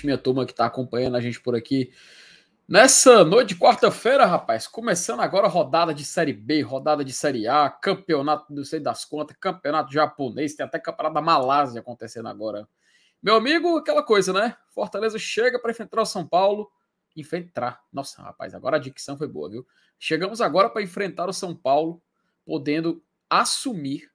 noite, minha turma que está acompanhando a gente por aqui. Nessa noite de quarta-feira, rapaz, começando agora a rodada de Série B, rodada de Série A, campeonato, não sei das contas, campeonato japonês, tem até campeonato da Malásia acontecendo agora. Meu amigo, aquela coisa, né? Fortaleza chega para enfrentar o São Paulo. Enfrentar. Nossa, rapaz, agora a dicção foi boa, viu? Chegamos agora para enfrentar o São Paulo, podendo assumir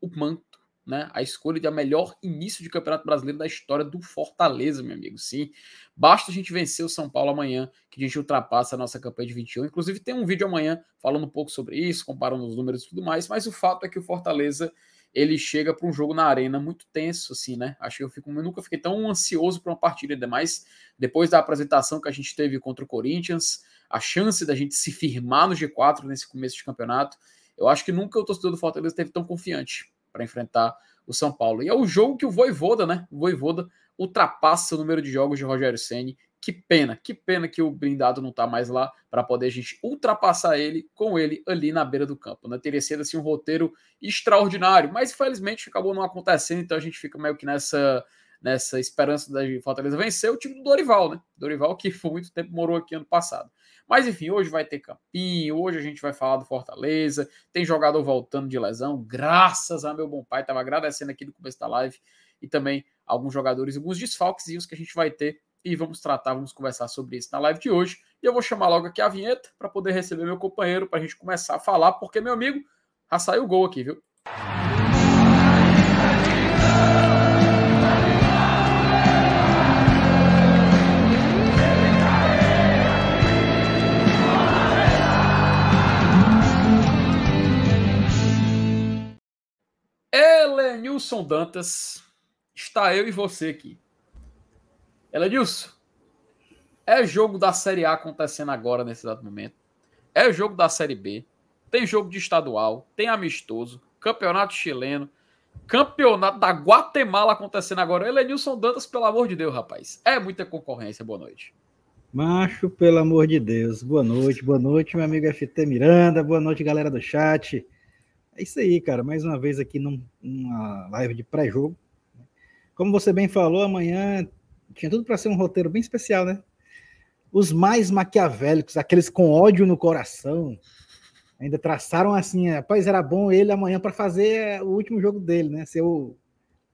o manto né, a escolha de a melhor início de campeonato brasileiro da história do Fortaleza, meu amigo. Sim, basta a gente vencer o São Paulo amanhã, que a gente ultrapassa a nossa campanha de 21. Inclusive, tem um vídeo amanhã falando um pouco sobre isso, comparando os números e tudo mais. Mas o fato é que o Fortaleza ele chega para um jogo na arena muito tenso, assim, né? Acho que eu, fico, eu nunca fiquei tão ansioso para uma partida, ainda mais depois da apresentação que a gente teve contra o Corinthians, a chance da gente se firmar no G4 nesse começo de campeonato. Eu acho que nunca o torcedor do Fortaleza esteve tão confiante para enfrentar o São Paulo. E é o jogo que o Voivoda, né? O Voivoda ultrapassa o número de jogos de Rogério Ceni. Que pena, que pena que o blindado não tá mais lá para poder a gente ultrapassar ele com ele ali na beira do campo. Né? Teria sido assim um roteiro extraordinário, mas infelizmente acabou não acontecendo, então a gente fica meio que nessa nessa esperança da Fortaleza vencer o time do Dorival, né? Dorival que por muito tempo morou aqui ano passado. Mas enfim, hoje vai ter campinho, hoje a gente vai falar do Fortaleza, tem jogador voltando de lesão, graças a meu bom pai, estava agradecendo aqui no começo da live, e também alguns jogadores, alguns desfalques que a gente vai ter, e vamos tratar, vamos conversar sobre isso na live de hoje. E eu vou chamar logo aqui a vinheta para poder receber meu companheiro, para a gente começar a falar, porque, meu amigo, já saiu o gol aqui, viu? Elenilson Dantas, está eu e você aqui. Elenilson, é jogo da Série A acontecendo agora, nesse exato momento. É jogo da Série B. Tem jogo de estadual, tem amistoso, campeonato chileno, campeonato da Guatemala acontecendo agora. Elenilson Dantas, pelo amor de Deus, rapaz. É muita concorrência. Boa noite. Macho, pelo amor de Deus. Boa noite, boa noite, meu amigo FT Miranda. Boa noite, galera do chat. É isso aí, cara. Mais uma vez aqui num, numa live de pré-jogo. Como você bem falou, amanhã tinha tudo para ser um roteiro bem especial, né? Os mais maquiavélicos, aqueles com ódio no coração, ainda traçaram assim: rapaz, era bom ele amanhã para fazer o último jogo dele, né? Ser o,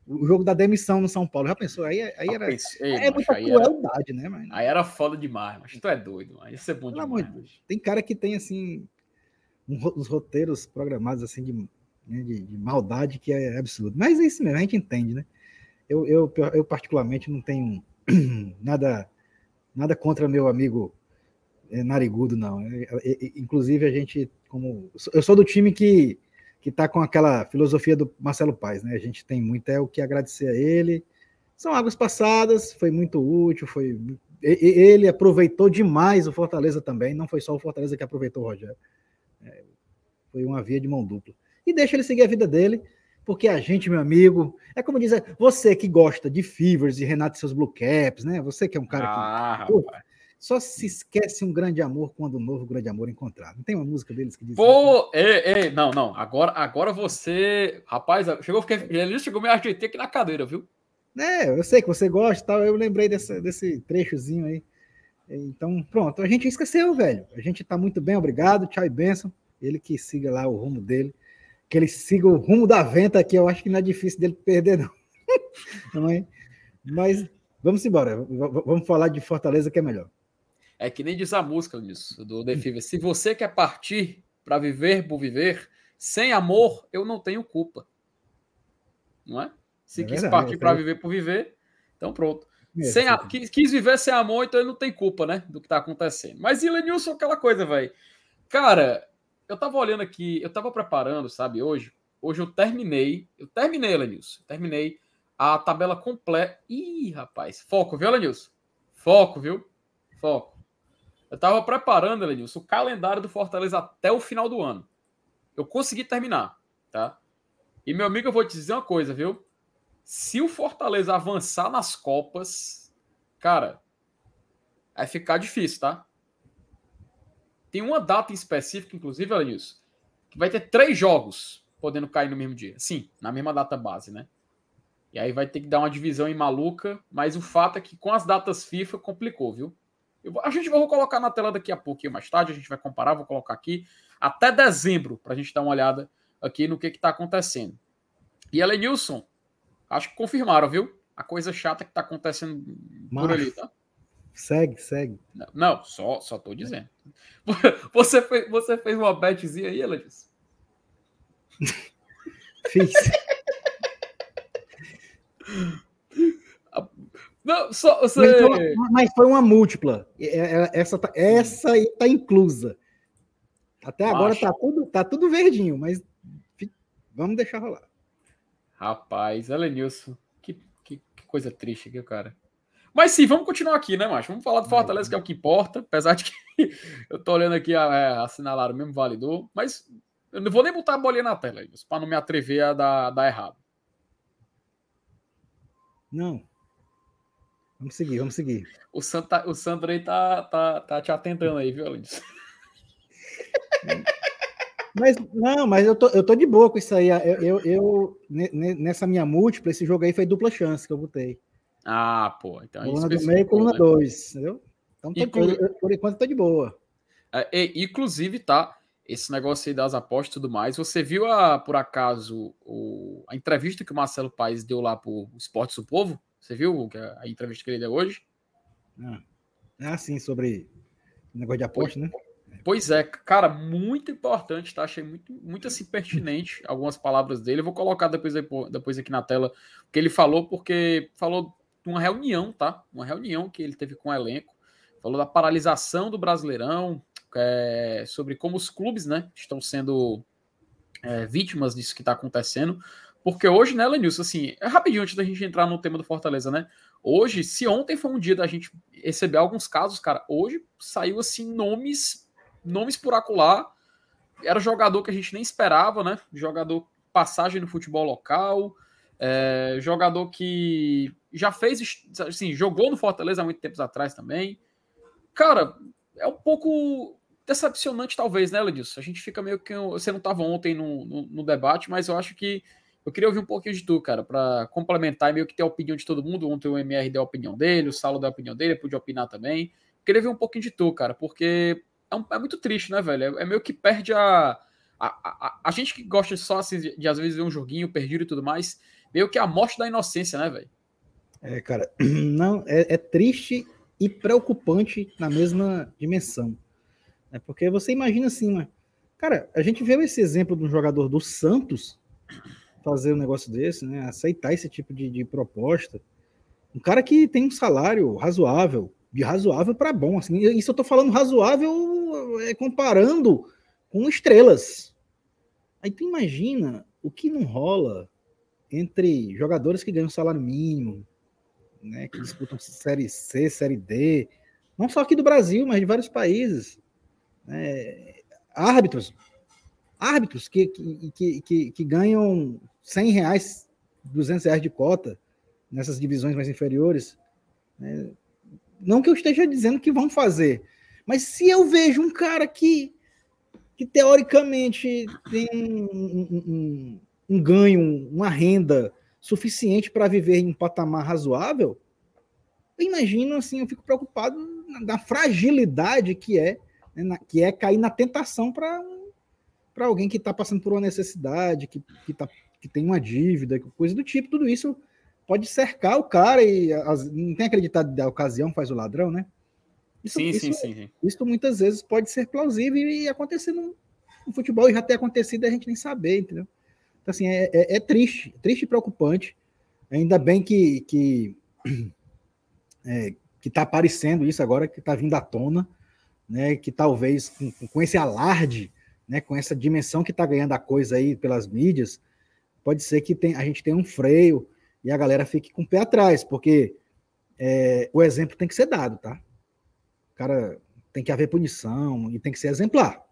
o jogo da demissão no São Paulo. Já pensou? Aí, aí era. Pensei, é muita crueldade, era, né? Mas... Aí era foda demais, mas tu é doido, aí ia ser bom demais. tem cara que tem assim uns roteiros programados assim de, né, de, de, maldade que é absurdo. Mas é isso mesmo, a gente entende, né? Eu, eu, eu particularmente não tenho nada nada contra meu amigo é, narigudo, não. É, é, é, inclusive a gente, como eu sou do time que que está com aquela filosofia do Marcelo Paes, né? A gente tem muito é o que agradecer a ele. São águas passadas, foi muito útil, foi ele aproveitou demais o Fortaleza também, não foi só o Fortaleza que aproveitou o Rogério. É, foi uma via de mão dupla. E deixa ele seguir a vida dele, porque a gente, meu amigo, é como dizer, você que gosta de Fevers e Renato e seus Blue Caps, né? Você que é um cara ah, que. Pô, só se esquece um grande amor quando um novo grande amor encontrar. Não tem uma música deles que diz Pô, assim? ei, ei, não, não. Agora, agora você. Rapaz, chegou, fiquei, chegou me ajeitei aqui na cadeira, viu? É, eu sei que você gosta tal. Eu lembrei desse, desse trechozinho aí. Então, pronto, a gente esqueceu, velho. A gente tá muito bem, obrigado. Tchau e benção. Ele que siga lá o rumo dele. Que ele siga o rumo da venta, que eu acho que não é difícil dele perder, não. não é? Mas vamos embora. Vamos falar de Fortaleza, que é melhor. É que nem diz a música nisso, do The Fever. Se você quer partir para viver por viver, sem amor, eu não tenho culpa. Não é? Se é quis verdade, partir é para viver por viver, então pronto. Sem a, quis, quis, viver sem amor, então ele não tem culpa, né? Do que tá acontecendo. Mas Ilenilson, aquela coisa, velho. Cara, eu tava olhando aqui, eu tava preparando, sabe, hoje. Hoje eu terminei, eu terminei, Ilenilson. Terminei a tabela completa. Ih, rapaz, foco, viu, Ilenilson? Foco, viu? Foco. Eu tava preparando, Ilenilson, o calendário do Fortaleza até o final do ano. Eu consegui terminar, tá? E, meu amigo, eu vou te dizer uma coisa, viu? Se o Fortaleza avançar nas Copas, cara, vai ficar difícil, tá? Tem uma data em específico, inclusive, Alanils, que vai ter três jogos podendo cair no mesmo dia. Sim, na mesma data base, né? E aí vai ter que dar uma divisão em maluca, mas o fato é que com as datas FIFA complicou, viu? A gente vai colocar na tela daqui a pouquinho mais tarde, a gente vai comparar, vou colocar aqui até dezembro para a gente dar uma olhada aqui no que está acontecendo. E Elenilson, acho que confirmaram, viu? A coisa chata que está acontecendo Mas, por ali, tá? Segue, segue. Não, não, só, só tô dizendo. Você fez, você fez uma betzinha aí, Elenilson? Fiz. Não, só, você... mas, foi uma, mas, foi uma, múltipla. É, é, essa, tá, essa aí tá inclusa. Até agora tá tudo, tá tudo verdinho, mas vamos deixar rolar. Rapaz, Elenilson, que, que, que coisa triste aqui, cara. Mas sim, vamos continuar aqui, né, macho? Vamos falar do Fortaleza, que é o que importa, apesar de que eu tô olhando aqui, é, assinalaram mesmo, validou, mas eu não vou nem botar a bolinha na tela, para não me atrever a dar, dar errado. Não. Vamos seguir, vamos seguir. O, Santa, o Sandro aí tá, tá, tá te atentando aí, viu, Alice? Mas, não, mas eu tô, eu tô de boa com isso aí. Eu, eu, eu, nessa minha múltipla, esse jogo aí foi dupla chance que eu botei. Ah, pô. Então é coluna do meio e coluna 2, né? entendeu? Então, tô, Inclu... por, por enquanto, tô de boa. É, inclusive, tá? Esse negócio aí das apostas e tudo mais. Você viu, a, por acaso, o, a entrevista que o Marcelo Paes deu lá pro Esportes do Povo? Você viu a entrevista que ele deu hoje? Ah, ah sim, sobre negócio de aposta, né? Pois é, cara, muito importante, tá? Achei muito, muito assim pertinente algumas palavras dele. Eu vou colocar depois, depois aqui na tela o que ele falou, porque falou de uma reunião, tá? Uma reunião que ele teve com o elenco. Falou da paralisação do Brasileirão, é, sobre como os clubes, né, estão sendo é, vítimas disso que está acontecendo. Porque hoje, né, Lenilson, assim, é rapidinho antes da gente entrar no tema do Fortaleza, né? Hoje, se ontem foi um dia da gente receber alguns casos, cara, hoje saiu assim nomes nomes por acular. Era jogador que a gente nem esperava, né? Jogador passagem no futebol local, é, jogador que já fez, assim, jogou no Fortaleza há muito tempos atrás também. Cara, é um pouco decepcionante, talvez, né, Ledilson? A gente fica meio que. Você não estava ontem no, no, no, debate, mas eu acho que. Eu queria ouvir um pouquinho de tu, cara, para complementar e meio que ter a opinião de todo mundo. Ontem o MR deu a opinião dele, o Saulo deu a opinião dele, podia opinar também. Queria ver um pouquinho de tu, cara, porque é, um, é muito triste, né, velho? É, é meio que perde a, a, a, a. gente que gosta só assim, de, de às vezes ver um joguinho perdido e tudo mais, meio que a morte da inocência, né, velho? É, cara, não, é, é, triste e preocupante na mesma dimensão. É porque você imagina assim, mas, cara, a gente viu esse exemplo de um jogador do Santos fazer um negócio desse, né? Aceitar esse tipo de, de proposta. Um cara que tem um salário razoável, de razoável para bom. Assim, isso eu estou falando razoável é, comparando com estrelas. Aí tu imagina o que não rola entre jogadores que ganham salário mínimo, né, que disputam Série C, Série D, não só aqui do Brasil, mas de vários países. Né, árbitros, árbitros que, que, que, que, ganham 100 reais, 200 reais de cota nessas divisões mais inferiores. Né, não que eu esteja dizendo que vão fazer, mas se eu vejo um cara que, que teoricamente tem um, um, um, um ganho, uma renda suficiente para viver em um patamar razoável, eu imagino assim, eu fico preocupado na fragilidade que é, né, na, que é cair na tentação para para alguém que está passando por uma necessidade, que, que, tá, que tem uma dívida, coisa do tipo, tudo isso pode cercar o cara e as, não tem acreditado da ocasião faz o ladrão, né? Isso, sim, isso, sim, sim. Isso muitas vezes pode ser plausível e acontecer no, no, futebol e já ter acontecido a gente nem saber, entendeu? Então, assim, é, é, é triste, triste e preocupante. Ainda bem que, que, é, que tá aparecendo isso agora, que está vindo à tona, né? Que talvez com, com esse alarde, né? Com essa dimensão que está ganhando a coisa aí pelas mídias, pode ser que tem, a gente tenha um freio, e a galera fique com o pé atrás, porque é, o exemplo tem que ser dado, tá? O cara tem que haver punição e tem que ser exemplar.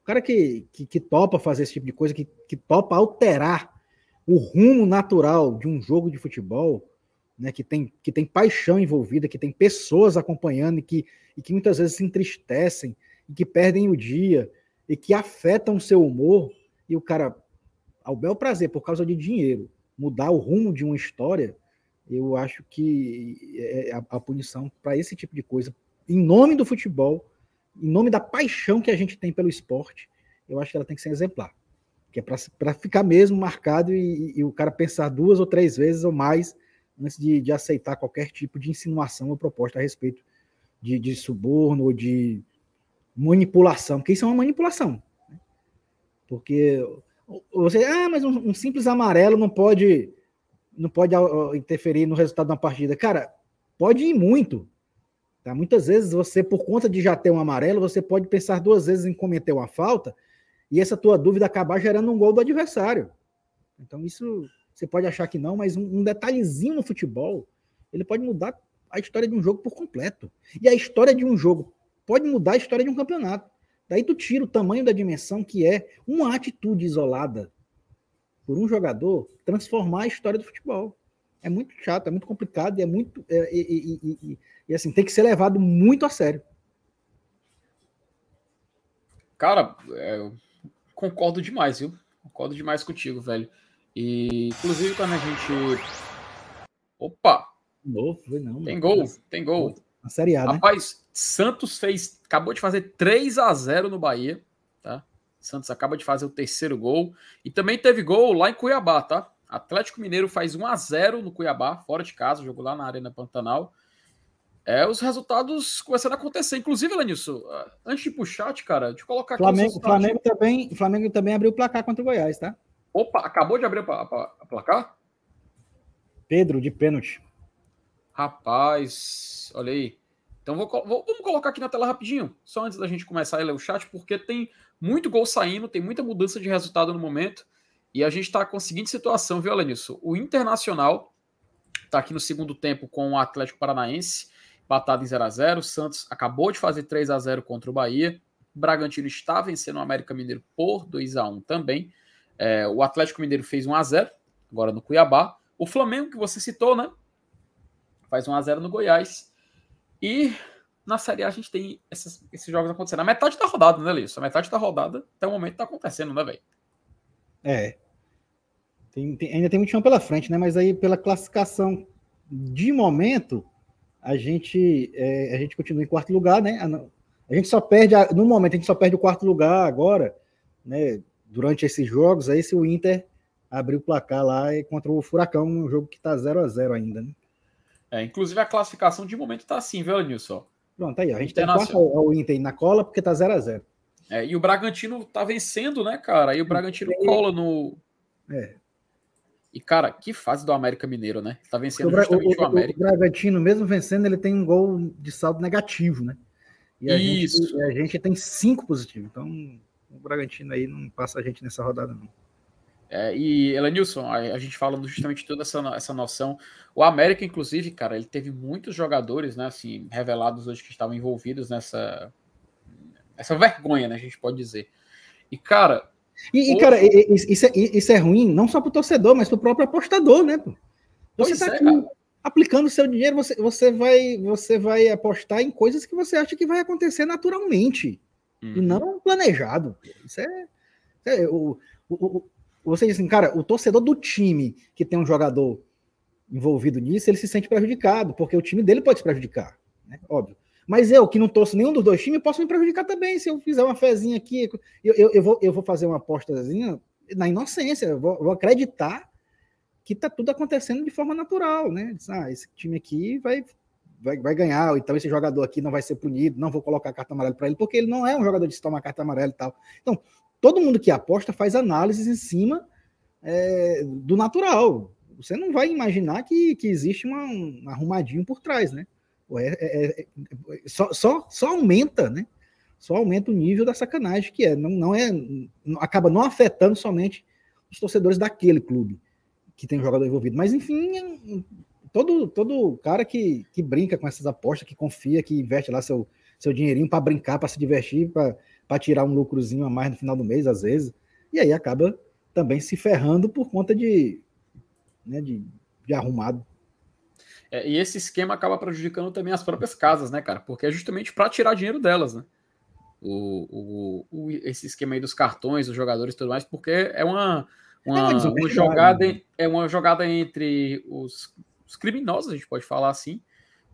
O cara que, que, que topa fazer esse tipo de coisa, que, que topa alterar o rumo natural de um jogo de futebol, né, que, tem, que tem paixão envolvida, que tem pessoas acompanhando e que, e que muitas vezes se entristecem e que perdem o dia e que afetam o seu humor, e o cara, ao bel prazer, por causa de dinheiro, mudar o rumo de uma história, eu acho que é, é a, a punição para esse tipo de coisa, em nome do futebol, em nome da paixão que a gente tem pelo esporte, eu acho que ela tem que ser exemplar. Que é para ficar mesmo marcado e, e, o cara pensar duas ou três vezes ou mais antes de, de aceitar qualquer tipo de insinuação ou proposta a respeito de, de suborno ou de manipulação, porque isso é uma manipulação. Né? Porque você, ah, mas um, um, simples amarelo não pode não pode interferir no resultado da partida. Cara, pode ir muito. Tá? Muitas vezes você, por conta de já ter um amarelo, você pode pensar duas vezes em cometer uma falta e essa tua dúvida acabar gerando um gol do adversário. Então isso você pode achar que não, mas um, um detalhezinho no futebol ele pode mudar a história de um jogo por completo. E a história de um jogo pode mudar a história de um campeonato. Daí tu tira o tamanho da dimensão que é uma atitude isolada por um jogador transformar a história do futebol. É muito chato, é muito complicado e é muito. É, e, e, e, e, assim, tem que ser levado muito a sério. Cara, é, concordo demais, viu? Concordo demais contigo, velho. E, inclusive, quando a gente. Opa! Novo, foi não. Tem gol, tem gol. Na Série A, né? Rapaz, Santos fez. Acabou de fazer 3 a 0 no Bahia, tá? Santos acaba de fazer o terceiro gol. E também teve gol lá em Cuiabá, tá? Atlético Mineiro faz 1 a 0 no Cuiabá, fora de casa, jogou lá na Arena Pantanal. É, os resultados começando a acontecer. Inclusive, Lenilson, ah, antes de ir pro chat, cara, deixa eu colocar aqui. Flamengo, Flamengo, também, Flamengo também abriu o placar contra o Goiás, tá? Opa, acabou de abrir a, a, a placar? Pedro, de pênalti. Rapaz, olha aí. Então vou, vou, vamos colocar aqui na tela rapidinho, só antes da gente começar a ler o chat, porque tem muito gol saindo, tem muita mudança de resultado no momento. E a gente está com a seguinte situação, viu, Lenilson? O Internacional está aqui no segundo tempo com o Atlético Paranaense empatado em 0 a 0 O Santos acabou de fazer 3 a 0 contra o Bahia. O Bragantino está vencendo o América Mineiro por 2 a 1 também. É, o Atlético Mineiro fez 1 a 0 agora no Cuiabá. O Flamengo, que você citou, né? Faz 1 a 0 no Goiás. E na Série A a gente tem esses, esses jogos acontecendo. A metade da rodada, né, Lício? A metade da rodada até o momento tá acontecendo, né, velho? É. Tem, tem, ainda tem muito chão pela frente, né? Mas aí pela classificação de momento, a gente, é, a gente continua em quarto lugar, né? A, gente só perde, a, no momento, a gente só perde o quarto lugar agora, né? Durante esses jogos, aí se o Inter abrir o placar lá contra o Furacão, um jogo que tá 0 a 0 ainda, né? É, inclusive a classificação de momento tá assim, viu, Nilson? Pronto, aí, ó, a gente tem quarto o Inter na cola porque tá 0 a 0 é, e o Bragantino tá vencendo, né, cara? E o Bragantino cola no. É. E, cara, que fase do América Mineiro, né? Tá vencendo justamente o, o, o América. O Bragantino, mesmo vencendo, ele tem um gol de saldo negativo, né? E a, Isso. Gente, a gente tem cinco positivos. Então, o Bragantino aí não passa a gente nessa rodada, não. É, e, Elenilson, a, a gente falando justamente toda essa, essa noção. O América, inclusive, cara, ele teve muitos jogadores, né, assim, revelados hoje que estavam envolvidos nessa essa vergonha, né, a gente pode dizer. E, cara, e, cara, isso é, isso é ruim não só para o torcedor, mas para o próprio apostador, né? Você está é, aplicando seu dinheiro, você, você, vai, você vai apostar em coisas que você acha que vai acontecer naturalmente uhum. e não planejado. Isso é. é o, o, o, você diz assim, cara, o torcedor do time que tem um jogador envolvido nisso, ele se sente prejudicado, porque o time dele pode se prejudicar, né? Óbvio. Mas eu, que não torço nenhum dos dois times, posso me prejudicar também. Se eu fizer uma fezinha aqui, eu, eu, eu, vou, eu vou fazer uma apostazinha na inocência, eu vou, vou acreditar que está tudo acontecendo de forma natural, né? Ah, esse time aqui vai, vai, vai ganhar, ou então esse jogador aqui não vai ser punido, não vou colocar carta amarela para ele, porque ele não é um jogador de se tomar carta amarela e tal. Então, todo mundo que aposta faz análises em cima é, do natural. Você não vai imaginar que, que existe uma, um arrumadinho por trás, né? É, é, é, só, só, só aumenta, né? Só aumenta o nível da sacanagem que é. Não, não é. Acaba não afetando somente os torcedores daquele clube que tem jogador envolvido. Mas, enfim, todo, todo cara que, que brinca com essas apostas, que confia, que investe lá seu, seu dinheirinho para brincar, para se divertir, para tirar um lucrozinho a mais no final do mês, às vezes, e aí acaba também se ferrando por conta de, né, de, de arrumado. É, e esse esquema acaba prejudicando também as próprias casas, né, cara? Porque é justamente para tirar dinheiro delas, né? O, o, o, esse esquema aí dos cartões, dos jogadores e tudo mais, porque é uma, Uma, é uma jogada, né? é uma jogada entre os, os, criminosos, a gente pode falar assim,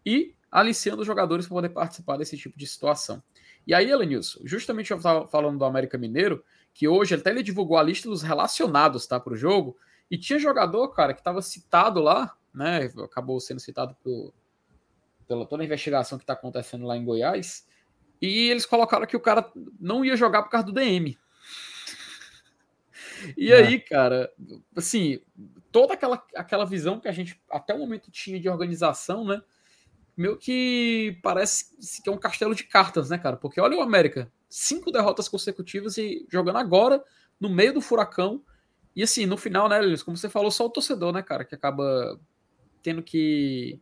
e aliciando os jogadores para poder participar desse tipo de situação. E aí, Elenilson, justamente eu estava falando do América Mineiro, que hoje até ele divulgou a lista dos relacionados tá, para o jogo, e tinha jogador, cara, que estava citado lá, né? Acabou sendo citado por, pela toda a investigação que está acontecendo lá em Goiás. E eles colocaram que o cara não ia jogar por causa do DM. E é. aí, cara, assim, toda aquela, aquela visão que a gente até o momento tinha de organização, né? Meio que parece que é um castelo de cartas, né, cara? Porque olha o América, cinco derrotas consecutivas e jogando agora, no meio do furacão. E assim, no final, né, Lilis, como você falou, só o torcedor, né, cara, que acaba tendo que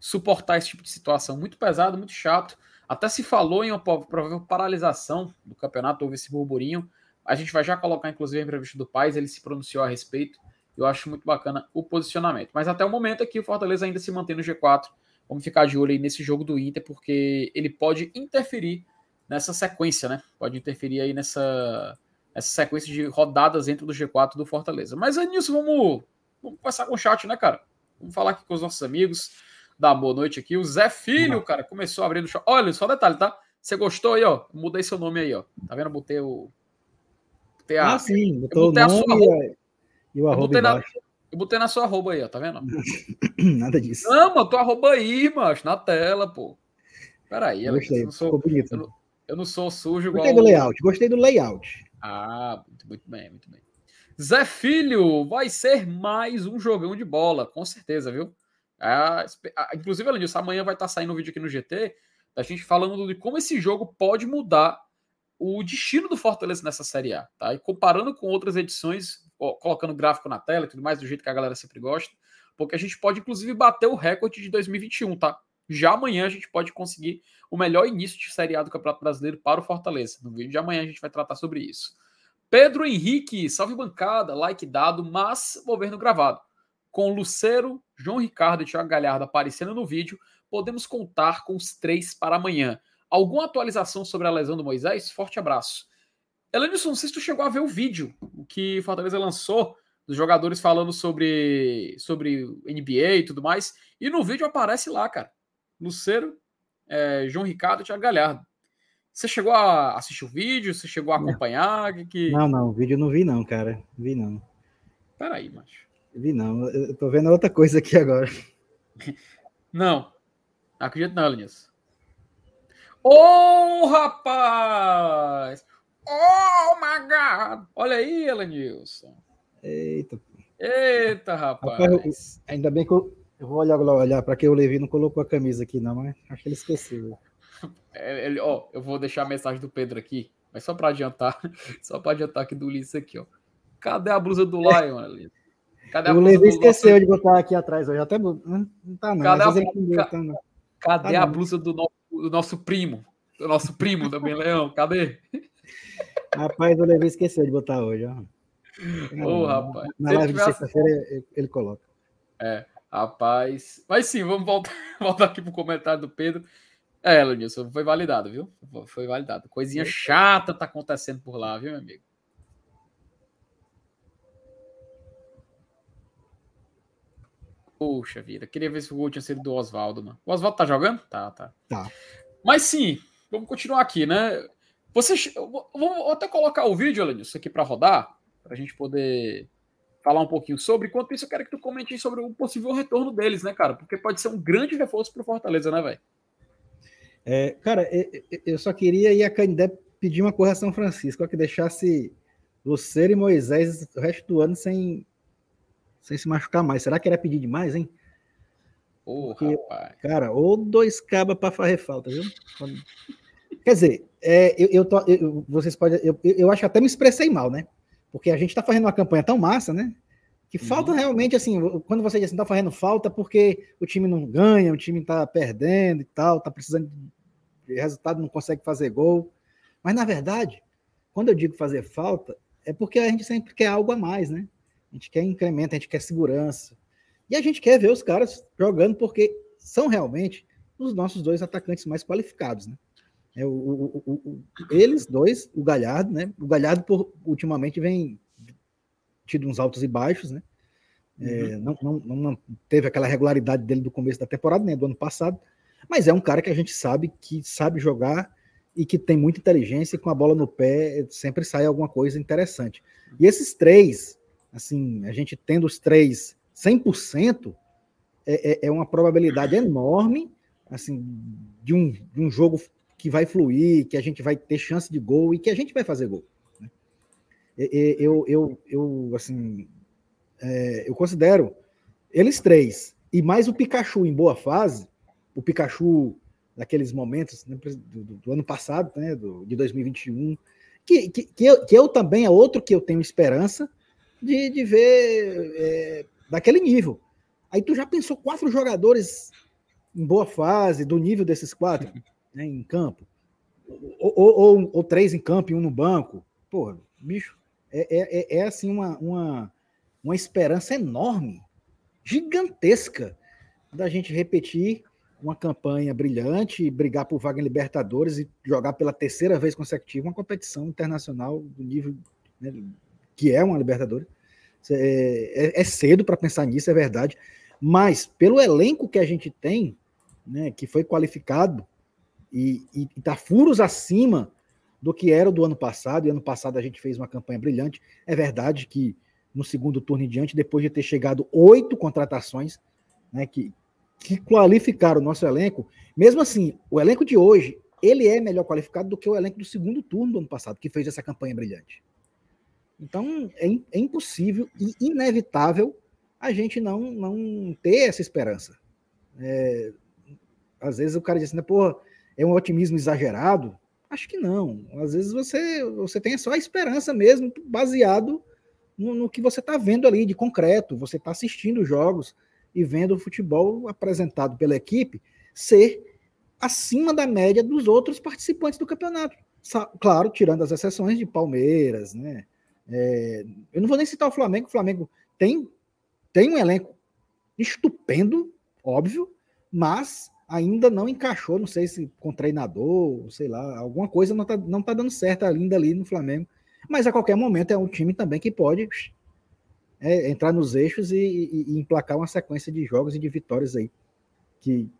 suportar esse tipo de situação. Muito pesado, muito chato. Até se falou em uma provável paralisação do campeonato, houve esse burburinho. A gente vai já colocar, inclusive, a entrevista do Paz, ele se pronunciou a respeito. Eu acho muito bacana o posicionamento. Mas até o momento aqui, o Fortaleza ainda se mantém no G4. Vamos ficar de olho aí nesse jogo do Inter, porque ele pode interferir nessa sequência, né? Pode interferir aí nessa, nessa sequência de rodadas dentro do G4 do Fortaleza. Mas é nisso, vamos, vamos conversar com o chat, né, cara? Vamos falar aqui com os nossos amigos. Dar boa noite aqui. O Zé Filho, cara, começou abrindo o chat. Olha, só detalhe, tá? Você gostou aí, ó? Mudei seu nome aí, ó. Tá vendo? Botei o. Botei a... Ah, sim. Botou o nome e o arroba eu na, eu botei na sua arroba aí, ó. Tá vendo? Nada disso. Não, mano, tua arroba aí, macho, na tela, pô. Peraí, Gostei, eu não sou, bonito. Eu não, eu não sou sujo Gostei igual... do layout, gostei do layout. Ah, muito, muito bem, muito bem. Zé Filho, vai ser mais um jogão de bola, com certeza, viu? Ah, inclusive, além disso, amanhã vai estar tá saindo um vídeo aqui no GT da gente falando de como esse jogo pode mudar o destino do Fortaleza nessa Série A, tá? E comparando com outras edições, colocando gráfico na tela e tudo mais, do jeito que a galera sempre gosta, porque a gente pode, inclusive, bater o recorde de 2021, tá? Já amanhã a gente pode conseguir o melhor início de Série A do Campeonato Brasileiro para o Fortaleza. No vídeo de amanhã a gente vai tratar sobre isso. Pedro Henrique, salve bancada, like dado, mas governo gravado. Com Lucero, João Ricardo e Thiago Galhardo aparecendo no vídeo, podemos contar com os três para amanhã. Alguma atualização sobre a lesão do Moisés? Forte abraço. Elenilson, não sei se tu chegou a ver o vídeo o que Fortaleza lançou dos jogadores falando sobre, sobre NBA e tudo mais. E no vídeo aparece lá, cara. Lucero, é, João Ricardo e Thiago Galhardo. Você chegou a assistir o vídeo? Você chegou a acompanhar? Que... Não, não, o vídeo eu não vi, não, cara. Vi não. Peraí, macho. Vi não. Eu tô vendo outra coisa aqui agora. Não. Acredito não, nisso. Ô, oh, rapaz! Oh, my God! Olha aí, Elenilson. Eita. Eita, rapaz. rapaz ainda bem que eu, eu vou olhar, olhar para que o Levi não colocou a camisa aqui, não, mas acho que ele esqueceu. É, ele, ó, eu vou deixar a mensagem do Pedro aqui, mas só para adiantar, só para adiantar aqui do Ulisses aqui, ó. Cadê a blusa do Lion, ali? Cadê a o Levi esqueceu nosso... de botar aqui atrás hoje, até não tá não. Cadê, a, ca... não. Cadê tá a blusa do nosso, do nosso primo? Do nosso primo também, Leão, cadê? Rapaz, o Levi esqueceu de botar hoje, ó. Ô, rapaz. Na live de sexta-feira ele coloca. É, rapaz. Mas sim, vamos voltar, voltar aqui pro comentário do Pedro. É, Lenilson, foi validado, viu? Foi validado. Coisinha chata tá acontecendo por lá, viu, meu amigo? Poxa vida, queria ver se o gol tinha sido do Oswaldo, mano. O Oswaldo tá jogando? Tá, tá. Tá. Mas sim, vamos continuar aqui, né? Vocês, vou até colocar o vídeo, Lenilson, aqui para rodar, para a gente poder falar um pouquinho sobre. Enquanto isso, eu quero que tu comente sobre o possível retorno deles, né, cara? Porque pode ser um grande reforço pro Fortaleza, né, velho? É, cara, eu só queria ir a Canindé pedir uma correção Francisco, que deixasse Luceiro e Moisés o resto do ano sem, sem se machucar mais. Será que era pedir demais, hein? Oh, Porque, cara, ou dois cabas para fazer falta, viu? Quer dizer, é, eu, eu, tô, eu, vocês podem. Eu, eu acho que até me expressei mal, né? Porque a gente está fazendo uma campanha tão massa, né? Que uhum. falta realmente, assim, quando você diz assim, tá fazendo falta porque o time não ganha, o time tá perdendo e tal, tá precisando resultado, não consegue fazer gol. Mas, na verdade, quando eu digo fazer falta, é porque a gente sempre quer algo a mais, né? A gente quer incremento, a gente quer segurança. E a gente quer ver os caras jogando porque são realmente os nossos dois atacantes mais qualificados, né? É, o, o, o, eles dois, o Galhardo, né? O Galhardo, por, ultimamente, vem tido uns altos e baixos, né? É, uhum. não, não, não, teve aquela regularidade dele do começo da temporada, né, do ano passado, mas é um cara que a gente sabe que sabe jogar e que tem muita inteligência e com a bola no pé sempre sai alguma coisa interessante. E esses três, assim, a gente tendo os três 100%, é, é, é uma probabilidade enorme, assim, de um, de um jogo que vai fluir, que a gente vai ter chance de gol e que a gente vai fazer gol. Né? Eu, eu, eu, assim, é, eu considero eles três, e mais o Pikachu em boa fase, o Pikachu daqueles momentos né, do, do, ano passado, né, do, de 2021, que, que, que, eu, que eu também é outro que eu tenho esperança de, de ver é, daquele nível. Aí tu já pensou quatro jogadores em boa fase, do nível desses quatro, né, em campo? Ou, ou, ou, ou, três em campo e um no banco? Porra, bicho, é, é, é, é assim uma, uma, uma esperança enorme, gigantesca, da gente repetir uma campanha brilhante, brigar por vaga em Libertadores e jogar pela terceira vez consecutiva uma competição internacional do nível né, que é uma Libertadores. É, é, é cedo para pensar nisso, é verdade, mas pelo elenco que a gente tem, né, que foi qualificado e está furos acima do que era do ano passado, e ano passado a gente fez uma campanha brilhante. É verdade que no segundo turno em diante, depois de ter chegado oito contratações, né, que, que qualificaram o nosso elenco, mesmo assim, o elenco de hoje, ele é melhor qualificado do que o elenco do segundo turno do ano passado, que fez essa campanha brilhante. Então, é, é impossível e inevitável a gente não, não ter essa esperança. É, às vezes o cara diz assim, né, pô, é um otimismo exagerado. Acho que não. Às vezes você, você tem só a esperança mesmo, baseado no, no que você está vendo ali de concreto. Você está assistindo jogos e vendo o futebol apresentado pela equipe ser acima da média dos outros participantes do campeonato. Claro, tirando as exceções de Palmeiras, né? É, eu não vou nem citar o Flamengo. O Flamengo tem, tem um elenco estupendo, óbvio, mas ainda não encaixou. Não sei se com treinador, sei lá, alguma coisa não está não tá dando certo ainda ali no Flamengo. Mas a qualquer momento é um time também que pode é, entrar nos eixos e, e, e, emplacar uma sequência de jogos e de vitórias aí que,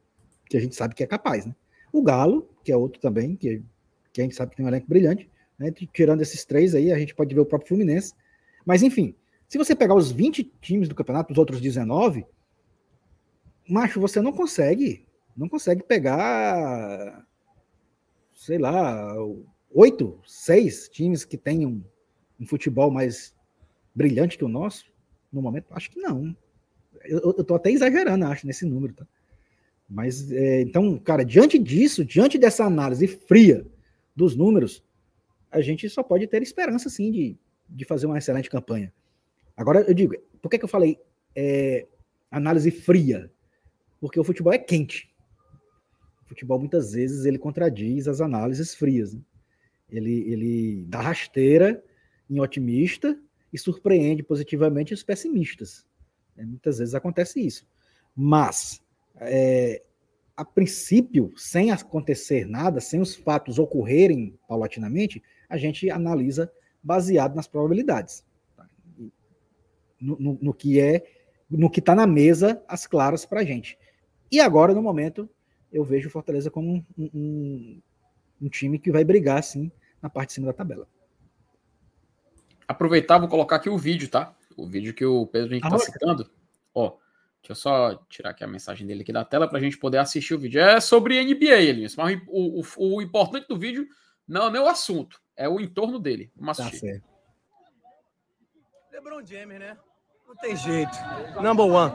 que a gente sabe que é capaz, né? O Galo, que é outro também, que, que a gente sabe que tem um elenco brilhante, né? tirando esses três aí, a gente pode ver o próprio Fluminense. Mas enfim, se você pegar os 20 times do campeonato, os outros 19, macho, você não consegue, não consegue pegar, sei lá, oito, seis times que tenham um futebol mais brilhante que o nosso, no momento, acho que não. Eu, eu tô até exagerando, acho, nesse número, tá? Mas, é, então, cara, diante disso, diante dessa análise fria dos números, a gente só pode ter esperança, sim, de, de fazer uma excelente campanha. Agora, eu digo, por que, que eu falei é, análise fria? Porque o futebol é quente. O futebol, muitas vezes, ele contradiz as análises frias. Né? Ele, ele dá rasteira em otimista e surpreende positivamente os pessimistas. É, muitas vezes acontece isso. Mas, é, a princípio, sem acontecer nada, sem os fatos ocorrerem paulatinamente, a gente analisa baseado nas probabilidades. Tá? No, no, no, que é, no que está na mesa, as claras para a gente. E agora, no momento, eu vejo o Fortaleza como um, um, um time que vai brigar, sim, na parte de cima da tabela aproveitar, vou colocar aqui o vídeo, tá? O vídeo que o Pedro está citando. Ó, deixa eu só tirar aqui a mensagem dele aqui da tela para a gente poder assistir o vídeo. É sobre NBA, Elias, mas o, o, o, importante do vídeo não, não é o assunto, é o entorno dele. Vamos tá assistir. Tá LeBron James, né? Não tem jeito. Number one.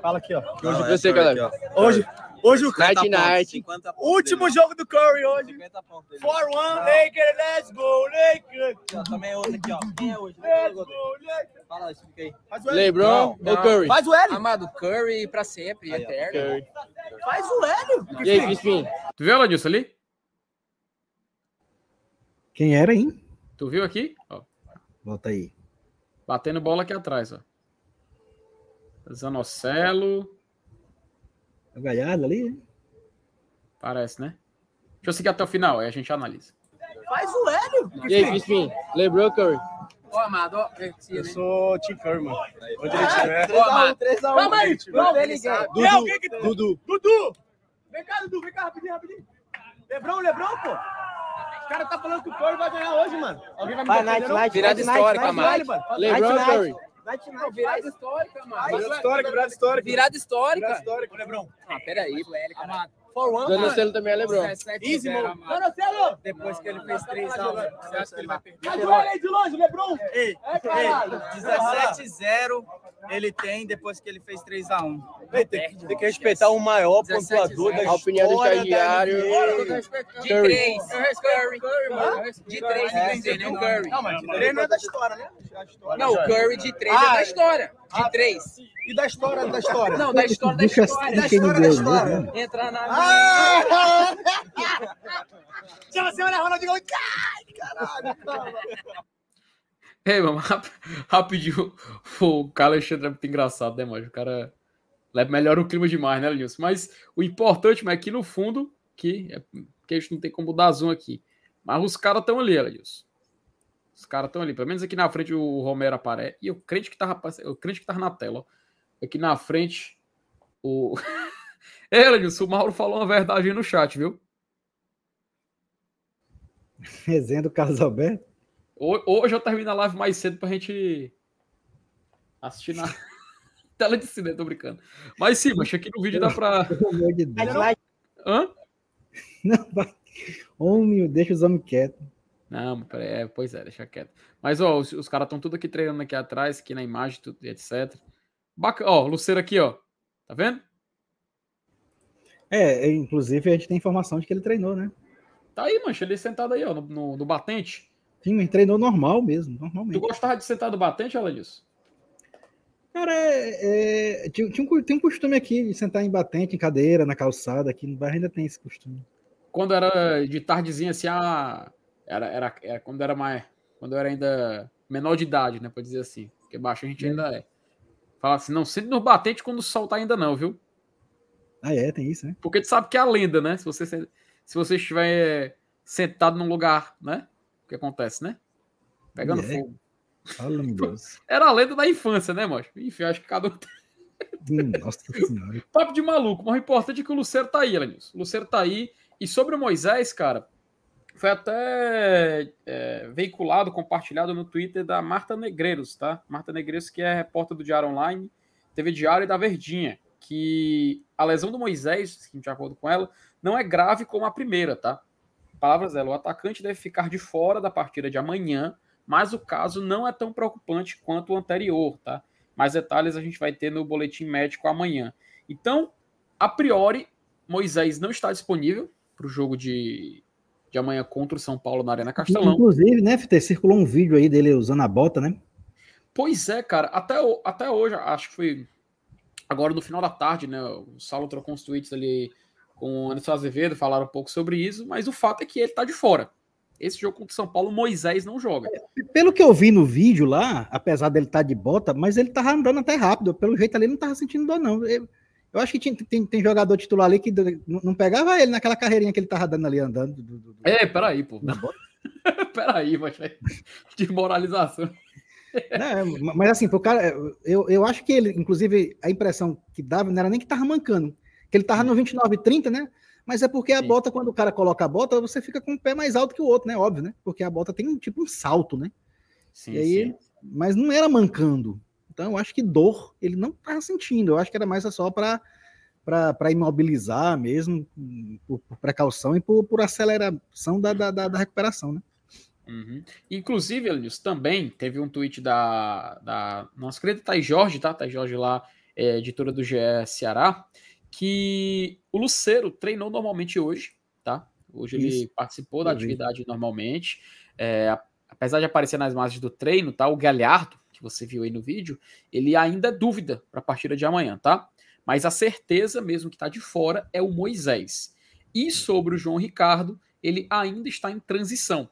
Fala aqui, ó. Hoje, eu sei, galera. Hoje, Hoje o Night Night. Último jogo do Curry hoje. 4 1 Lakers, let's go, Lakers. Também é outro aqui, ó. Quem é hoje? Let's go, Lakers. Fala, explica aí. LeBron ou Curry? Faz o L. Amado, Curry pra sempre, aí, eterno. Curry. Faz o L. E aí, Crispim? Tu viu ela disso ali? Quem era, hein? Tu viu aqui? Ó. Volta aí. Batendo bola aqui atrás, ó. Zanocelo. A Galhardo ali? Parece, né? Deixa eu seguir até o final, aí a gente analisa. Faz o Hélio! E aí, Crispim? Lembrou, Curry? Ô, Amado, ó. Eu sou Tim Curry, mano. Onde ele estiver. 3x1, 3x1. Calma aí, Não. Dudu, Dudu. Dudu! Vem cá, Dudu, vem cá rapidinho, rapidinho. Lebrão, Lebrão, pô. O cara tá falando que o Curry vai ganhar hoje, mano. Alguém vai me Vai, Night? Night, Virada histórica, mano. Ou Curry? Não, virada histórica, mano. Virada histórica, virada histórica. Virada histórica. Virada histórica. Lebrão. Ah, peraí, Amado. For one, também é Lebron. Easy, mano. Depois que ele fez 3x1. Você acha que ele vai perder? O aí de longe, Lebron. Ei, É, caralho. ei, 17-0 ele tem depois que ele fez 3x1. Ei, Tem, tem que respeitar o maior pontuador da A opinião do história estagiário. De Curry. três. Curry. Curry. De três, É, entendeu? não, Curry. Não, mas Ele não é da história, né? Não, o Curry de três é Ah, da história. ah, De três. E da história da história? Não, da história da história. Da quem história da história. né? Entrar na. Chama você, olha, Ronaldinho. Ei, mano, rap- rapidinho. O cara Alexandre é muito engraçado, né, mano? O cara melhora o clima demais, né, Nilson? Mas o importante, mas aqui no fundo, que, é, que a gente não tem como dar zoom aqui. Mas os caras estão ali, Nilson. Os caras estão ali. Pelo menos aqui na frente o Romero aparece. E eu crente que tava, eu crente que tava na tela, ó. Aqui na frente, o. É, Nilson, o Mauro falou uma verdade aí no chat, viu? Resenha do Carlos Alberto. Ho- Hoje eu termino a live mais cedo pra gente assistir na tela de cinema, tô brincando. Mas sim, mas aqui no vídeo dá pra. Pelo amor de Deus. Hã? Não, vai. Homem, deixa os homens quietos. Não, é, pois é, deixa quieto. Mas ó, os, os caras estão tudo aqui treinando aqui atrás, aqui na imagem, tudo, etc. Bacana, ó, Luceiro aqui, ó. Tá vendo? É, é, inclusive a gente tem informação de que ele treinou, né? Tá aí, mancha, ele sentado aí, ó, no, no, no batente. Sim, mas treinou normal mesmo, Tu normalmente. gostava de sentar no batente, ela disso? Cara, é, é, tinha, tinha um, tem um costume aqui de sentar em batente, em cadeira, na calçada, aqui no bairro ainda tem esse costume. Quando era de tardezinha assim, ah, era, era, era quando era mais. Quando eu era ainda menor de idade, né? Pra dizer assim. Porque baixo a gente ainda é. Fala assim, não sente no batente quando o sol tá ainda não, viu? Ah, é, tem isso, né? Porque tu sabe que é a lenda, né? Se você, se você estiver sentado num lugar, né? O que acontece, né? Pegando É. fogo. Fala, meu Deus. Era a lenda da infância, né, mano? Enfim, acho que cada um. Hum, Nossa senhora. Papo de maluco, mas o importante é que o Luceiro tá aí, Elenilson. O Luceiro tá aí. E sobre o Moisés, cara, foi até é, veiculado, compartilhado no Twitter da Marta Negreiros, tá? Marta Negreiros, que é repórter do Diário Online, TV Diário e da Verdinha, que a lesão do Moisés, de acordo com ela, não é grave como a primeira, tá? Palavras dela, o atacante deve ficar de fora da partida de amanhã, mas o caso não é tão preocupante quanto o anterior, tá? Mais detalhes a gente vai ter no boletim médico amanhã. Então, a priori, Moisés não está disponível para o jogo de, de amanhã contra o São Paulo na Arena Castelão. Inclusive, né, FT, circulou um vídeo aí dele usando a bota, né? Pois é, cara, até, até hoje, acho que foi agora no final da tarde, né? O Saulo trocou uns tweets ali com o Anderson Azevedo, falaram um pouco sobre isso, mas o fato é que ele tá de fora. Esse jogo contra o São Paulo, Moisés não joga. Pelo que eu vi no vídeo lá, apesar dele estar de bota, mas ele tava andando até rápido. Pelo jeito ali, ele não tava sentindo dor, não. Eu, eu acho que tinha- tem, tem jogador titular ali que não pegava ele naquela carreirinha que ele tava dando ali, andando. do- do- do- É, peraí, pô. peraí, mas é de moralização. Né, mas assim, pro cara, eu, eu acho que ele, inclusive, a impressão que dava não era nem que tava mancando, que ele tava no 29 30, né? Mas é porque a Sim. bota, quando o cara coloca a bota, você fica com o pé mais alto que o outro, né? Óbvio, né? Porque a bota tem um tipo um salto, né? Sim, E aí, sim. mas não era mancando. Então eu acho que dor ele não tava sentindo. Eu acho que era mais só para para imobilizar mesmo, por, por precaução e por, por aceleração da, da, da, da recuperação, né? Uhum. Inclusive, Elnius, também teve um tweet da, da nossa querida Thaís Jorge, tá? Thaís Jorge lá, é, editora do GE Ceará, que o Luceiro treinou normalmente hoje, tá? Hoje ele Isso. participou da Eu vi. atividade normalmente. É, apesar de aparecer nas imagens do treino, tá? O Galhardo, que você viu aí no vídeo, ele ainda é dúvida para a partida de amanhã, tá? Mas a certeza mesmo que está de fora é o Moisés. E sobre o João Ricardo, ele ainda está em transição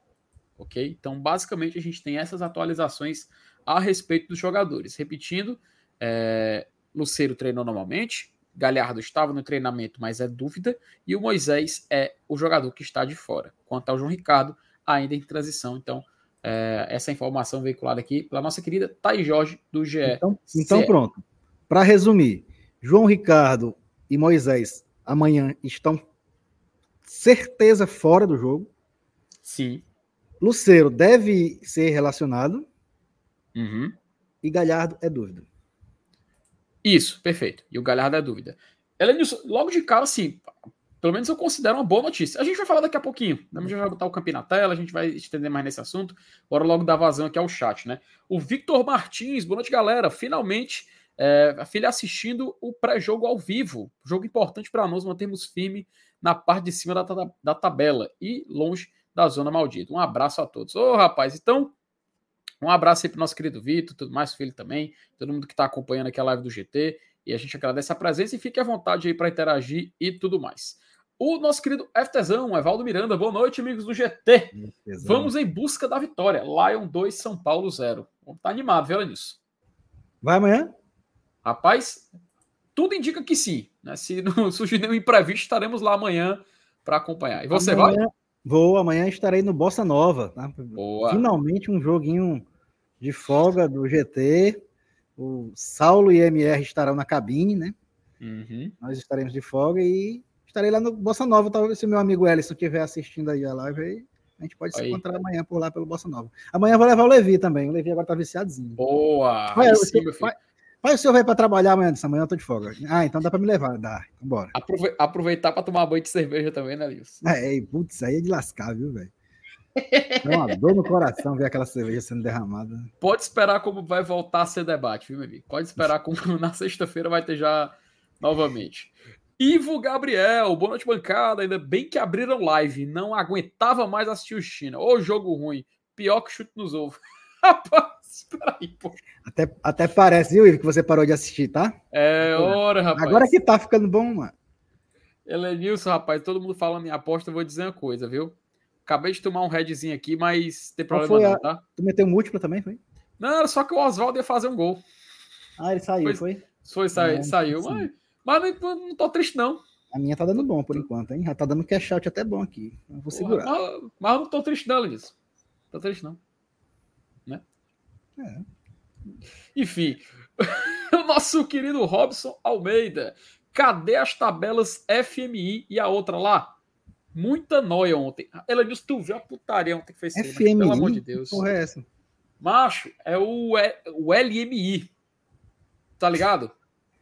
ok? Então, basicamente, a gente tem essas atualizações a respeito dos jogadores. Repetindo, é, Luceiro treinou normalmente, Galhardo estava no treinamento, mas é dúvida, e o Moisés é o jogador que está de fora. Quanto ao João Ricardo, ainda em transição, então É, essa informação veiculada aqui pela nossa querida Thay Jorge, do GE. Então, então pronto. Para resumir, João Ricardo e Moisés amanhã estão certeza fora do jogo. Sim. Luceiro deve ser relacionado. Uhum. E Galhardo é dúvida. Isso, perfeito. E o Galhardo é dúvida. Elenilson, logo de cara, sim, pelo menos eu considero uma boa notícia. A gente vai falar daqui a pouquinho. A gente vai botar o campinho na tela, a gente vai estender mais nesse assunto. Bora logo dar vazão aqui ao chat, né? O Victor Martins, boa noite, galera. Finalmente, é, a filha assistindo o pré-jogo ao vivo. Jogo importante para nós mantermos firme na parte de cima da, da, da, tabela e longe da zona maldita. Um abraço a todos. Ô, rapaz, então, um abraço aí pro nosso querido Vitor, tudo mais, filho também, todo mundo que está acompanhando aqui a live do GT. E a gente agradece a presença e fique à vontade aí para interagir e tudo mais. O nosso querido FTzão, Evaldo Miranda, boa noite, amigos do GT. Vamos em busca da vitória. Lion 2, São Paulo 0. Vamos estar tá animado, viu, nisso. Vai amanhã? Rapaz, tudo indica que sim. Né? Se não surgir nenhum imprevisto, estaremos lá amanhã para acompanhar. E você amanhã, vai? Vou, amanhã estarei no Bossa Nova. Tá? Finalmente um joguinho de folga do GT. O Saulo e MR estarão na cabine, né? Uhum. Nós estaremos de folga e estarei lá no Bossa Nova. Talvez se o meu amigo Ellison estiver assistindo aí a live aí, a gente pode aí. se encontrar amanhã por lá pelo Bossa Nova. Amanhã vou levar o Levi também. O Levi agora tá viciadozinho. Boa! Pai, sim, meu Pai, o senhor vai para trabalhar amanhã, dessa manhã eu tô de folga. Ah, então dá para me levar. Dá, bora. Aprove aproveitar para tomar banho de cerveja também, né, Wilson? É, putz, aí é de lascar, viu, velho? É uma dor no coração ver aquela cerveja sendo derramada. Pode esperar como vai voltar a ser debate, viu, meu amigo? Pode esperar como na sexta-feira vai ter já novamente. Ivo Gabriel, boa noite, bancada. Ainda bem que abriram live. Não aguentava mais assistir o China. Ô, jogo ruim. Pior que chute nos ovos. Rapaz, peraí, pô. Até, até parece, viu, Ivo, que você parou de assistir, tá? É, hora, rapaz. Agora que tá ficando bom, mano. Elenilson, rapaz, todo mundo fala minha aposta, eu vou dizer uma coisa, viu? Acabei de tomar um headzinho aqui, mas tem problema não, a... tá? Tu meteu múltiplo também, foi? Não, era só que o Oswaldo ia fazer um gol. Ah, ele saiu, foi? Foi, foi saiu, saiu. Mas, mas não, não tô triste, não. A minha tá dando bom por enquanto, hein? Já tá dando cash out até bom aqui. Eu vou segurar. Mas, mas eu não tô triste, não, Lenilson. Tô triste, não. É. Enfim, o nosso querido Robson Almeida. Cadê as tabelas FMI e a outra lá? Muita noia ontem. Ela disse: Tu viu a putaria ontem que fez FMI? Pelo amor de Deus. Porra é essa? Macho, é o, o LMI. Tá ligado?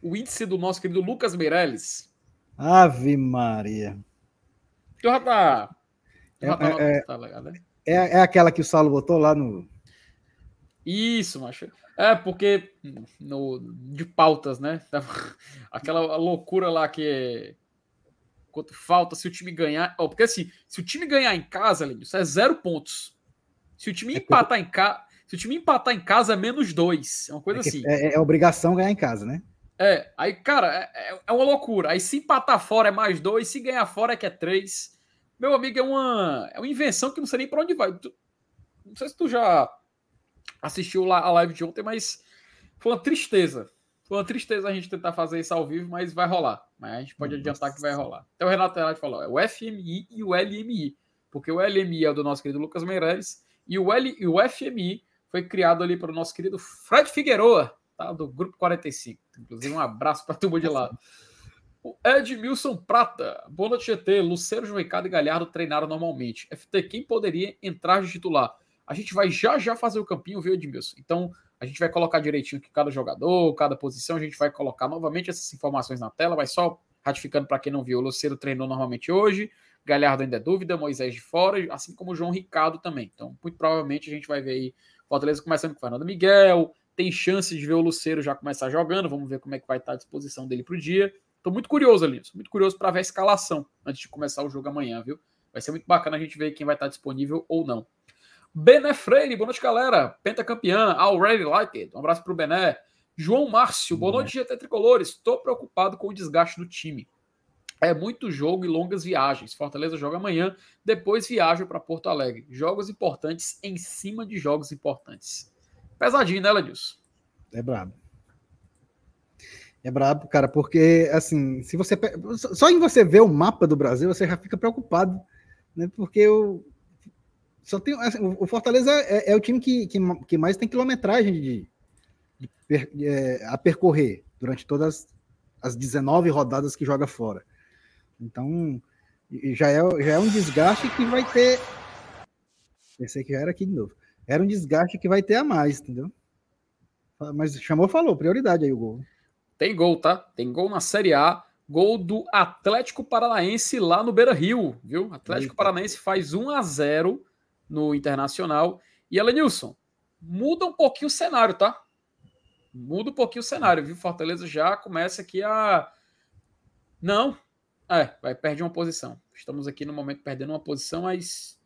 O índice do nosso querido Lucas Meirelles. Ave Maria. Tu já tá. é, tá, é, tá ligado, né? é, é aquela que o Saulo botou lá no. Isso, macho. É, porque no, de pautas, né? Aquela loucura lá que quanto falta, se o time ganhar. Oh, porque assim, se o time ganhar em casa, isso é zero pontos. Se o time é empatar em casa. Se o time empatar em casa, é menos dois. É uma coisa é assim. É, é, obrigação ganhar em casa, né? É, aí, cara, é, é, é uma loucura. Aí se empatar fora é mais dois, se ganhar fora é que é três. Meu amigo, é uma, é uma invenção que não sei nem para onde vai. Tu, não sei se tu já assistiu a live de ontem, mas foi uma tristeza. Foi uma tristeza a gente tentar fazer isso ao vivo, mas vai rolar. Mas a gente pode Nossa. adiantar que vai rolar. Então o Renato Renato falou: é o FMI e o LMI. Porque o LMI é o do nosso querido Lucas Meireles e o, L, e o FMI foi criado ali para o nosso querido Fred Figueroa, tá? do Grupo 45. Inclusive, um abraço para a turma de lá. O Edmilson Prata, boa noite, GT. Luceiro, Joicado e Galhardo treinaram normalmente. FT, quem poderia entrar de titular? A gente vai já já fazer o campinho, viu, Edmilson? Então, a gente vai colocar direitinho que cada jogador, cada posição, a gente vai colocar novamente essas informações na tela, vai só ratificando para quem não viu, o Luceiro treinou normalmente hoje, Galhardo ainda é dúvida, Moisés de fora, assim como o João Ricardo também. Então, muito provavelmente a gente vai ver aí Fortaleza começando com o Fernando Miguel, tem chance de ver o Luceiro já começar jogando, vamos ver como é que vai estar a disposição dele para o dia. Estou muito curioso ali, muito curioso para ver a escalação antes de começar o jogo amanhã, viu? Vai ser muito bacana a gente ver quem vai estar disponível ou não. Bené Freire, boa noite, galera. Pentacampeã, already like it. Um abraço pro Bené. João Márcio, boa noite, GT Tricolores. Estou preocupado com o desgaste do time. É muito jogo e longas viagens. Fortaleza joga amanhã, depois viaja para Porto Alegre. Jogos importantes em cima de jogos importantes. Pesadinho, né, Ledilson? É brabo. É brabo, cara, porque assim, se você só em você ver o mapa do Brasil, você já fica preocupado, né? Porque o Só tem, assim, o Fortaleza é, é, o time que, que, que, mais tem quilometragem de, de, de é, a percorrer durante todas as 19 rodadas que joga fora. Então, já é, já é um desgaste que vai ter. Pensei que já era aqui de novo. Era um desgaste que vai ter a mais, entendeu? Mas chamou, falou, prioridade aí o gol. Tem gol, tá? Tem gol na Série A. Gol do Atlético Paranaense lá no Beira Rio, viu? Atlético Eita. Paranaense faz 1 a 0 no Internacional. E Elenilson, muda um pouquinho o cenário, tá? Muda um pouquinho o cenário, viu? Fortaleza já começa aqui a. Não. É, vai perder uma posição. Estamos aqui no momento perdendo uma posição, mas.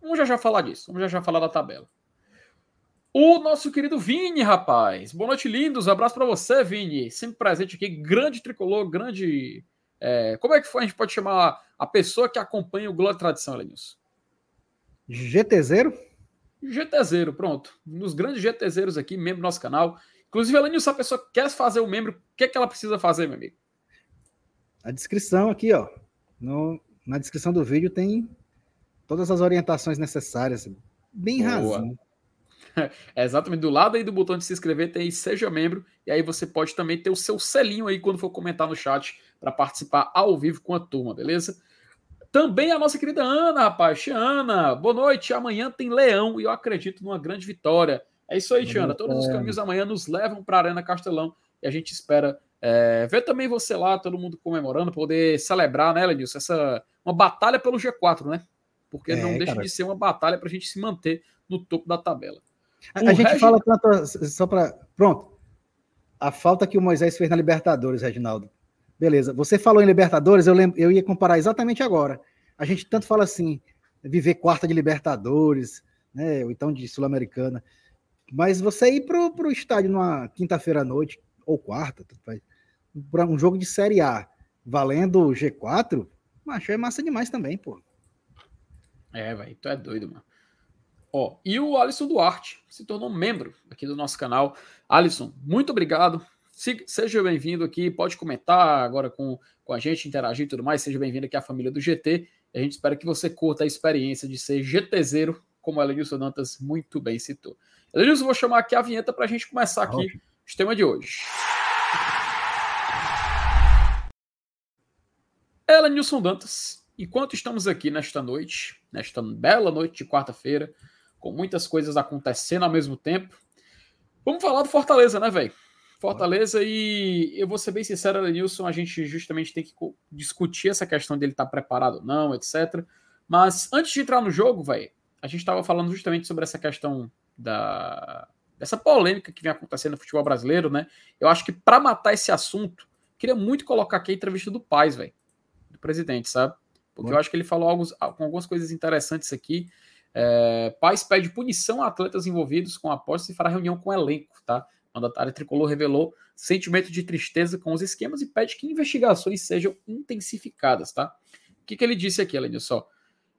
Vamos já já falar disso. Vamos já já falar da tabela. O nosso querido Vini, rapaz. Boa noite, lindos. Abraço para você, Vini. Sempre presente aqui. Grande tricolor, grande. É... Como é que foi? A gente pode chamar a pessoa que acompanha o Globo Tradição, Lenilson? GTZero? GTZero, pronto. Nos grandes GTZeros aqui, membro do nosso canal. Inclusive, Lenilson, se a pessoa quer fazer o membro, o que, é que ela precisa fazer, meu amigo? A descrição aqui, ó. No, na descrição do vídeo tem todas as orientações necessárias. Bem razão. É exatamente do lado aí do botão de se inscrever tem Seja Membro, e aí você pode também ter o seu selinho aí quando for comentar no chat para participar ao vivo com a turma, beleza? Também a nossa querida Ana, rapaz, Tiana, boa noite. Amanhã tem Leão e eu acredito numa grande vitória. É isso aí, Tiana. Todos os caminhos amanhã nos levam para a Arena Castelão e a gente espera é, ver também você lá, todo mundo comemorando, poder celebrar, né, Lenilson, essa uma batalha pelo G4, né? Porque é, não deixa cara. de ser uma batalha para a gente se manter no topo da tabela. A, a gente Regi... fala tanto, só para. Pronto. A falta que o Moisés fez na Libertadores, Reginaldo. Beleza. Você falou em Libertadores, eu, lembro, eu ia comparar exatamente agora. A gente tanto fala assim, viver quarta de Libertadores, né? Ou então de Sul-Americana. Mas você ir pro, pro estádio numa quinta-feira à noite, ou quarta, para um jogo de Série A, valendo G4, macho, é massa demais também, pô. É, velho, tu é doido, mano. Ó, e o Alisson Duarte se tornou membro aqui do nosso canal. Alisson, muito obrigado. Seja bem-vindo aqui, pode comentar agora com, com a gente, interagir e tudo mais. Seja bem-vindo aqui à família do GT. A gente espera que você curta a experiência de ser GTZero, como o Elenilson Dantas muito bem citou. Elenilson, vou chamar aqui a vinheta para a gente começar aqui okay. o tema de hoje. Elenilson Dantas, enquanto estamos aqui nesta noite, nesta bela noite de quarta-feira, com muitas coisas acontecendo ao mesmo tempo. Vamos falar do Fortaleza, né, velho? Fortaleza e eu vou ser bem sincero, Nilson, a gente justamente tem que discutir essa questão dele estar tá preparado ou não, etc. Mas antes de entrar no jogo, velho, a gente estava falando justamente sobre essa questão da dessa polêmica que vem acontecendo no futebol brasileiro, né? Eu acho que para matar esse assunto, queria muito colocar aqui a entrevista do Paz, velho, do presidente, sabe? Porque Bom. eu acho que ele falou alguns, algumas coisas interessantes aqui é, Paz pede punição a atletas envolvidos com a aposta e fará reunião com o elenco, tá? Mandatário tricolor revelou sentimento de tristeza com os esquemas e pede que investigações sejam intensificadas, tá? O que, que ele disse aqui, além disso?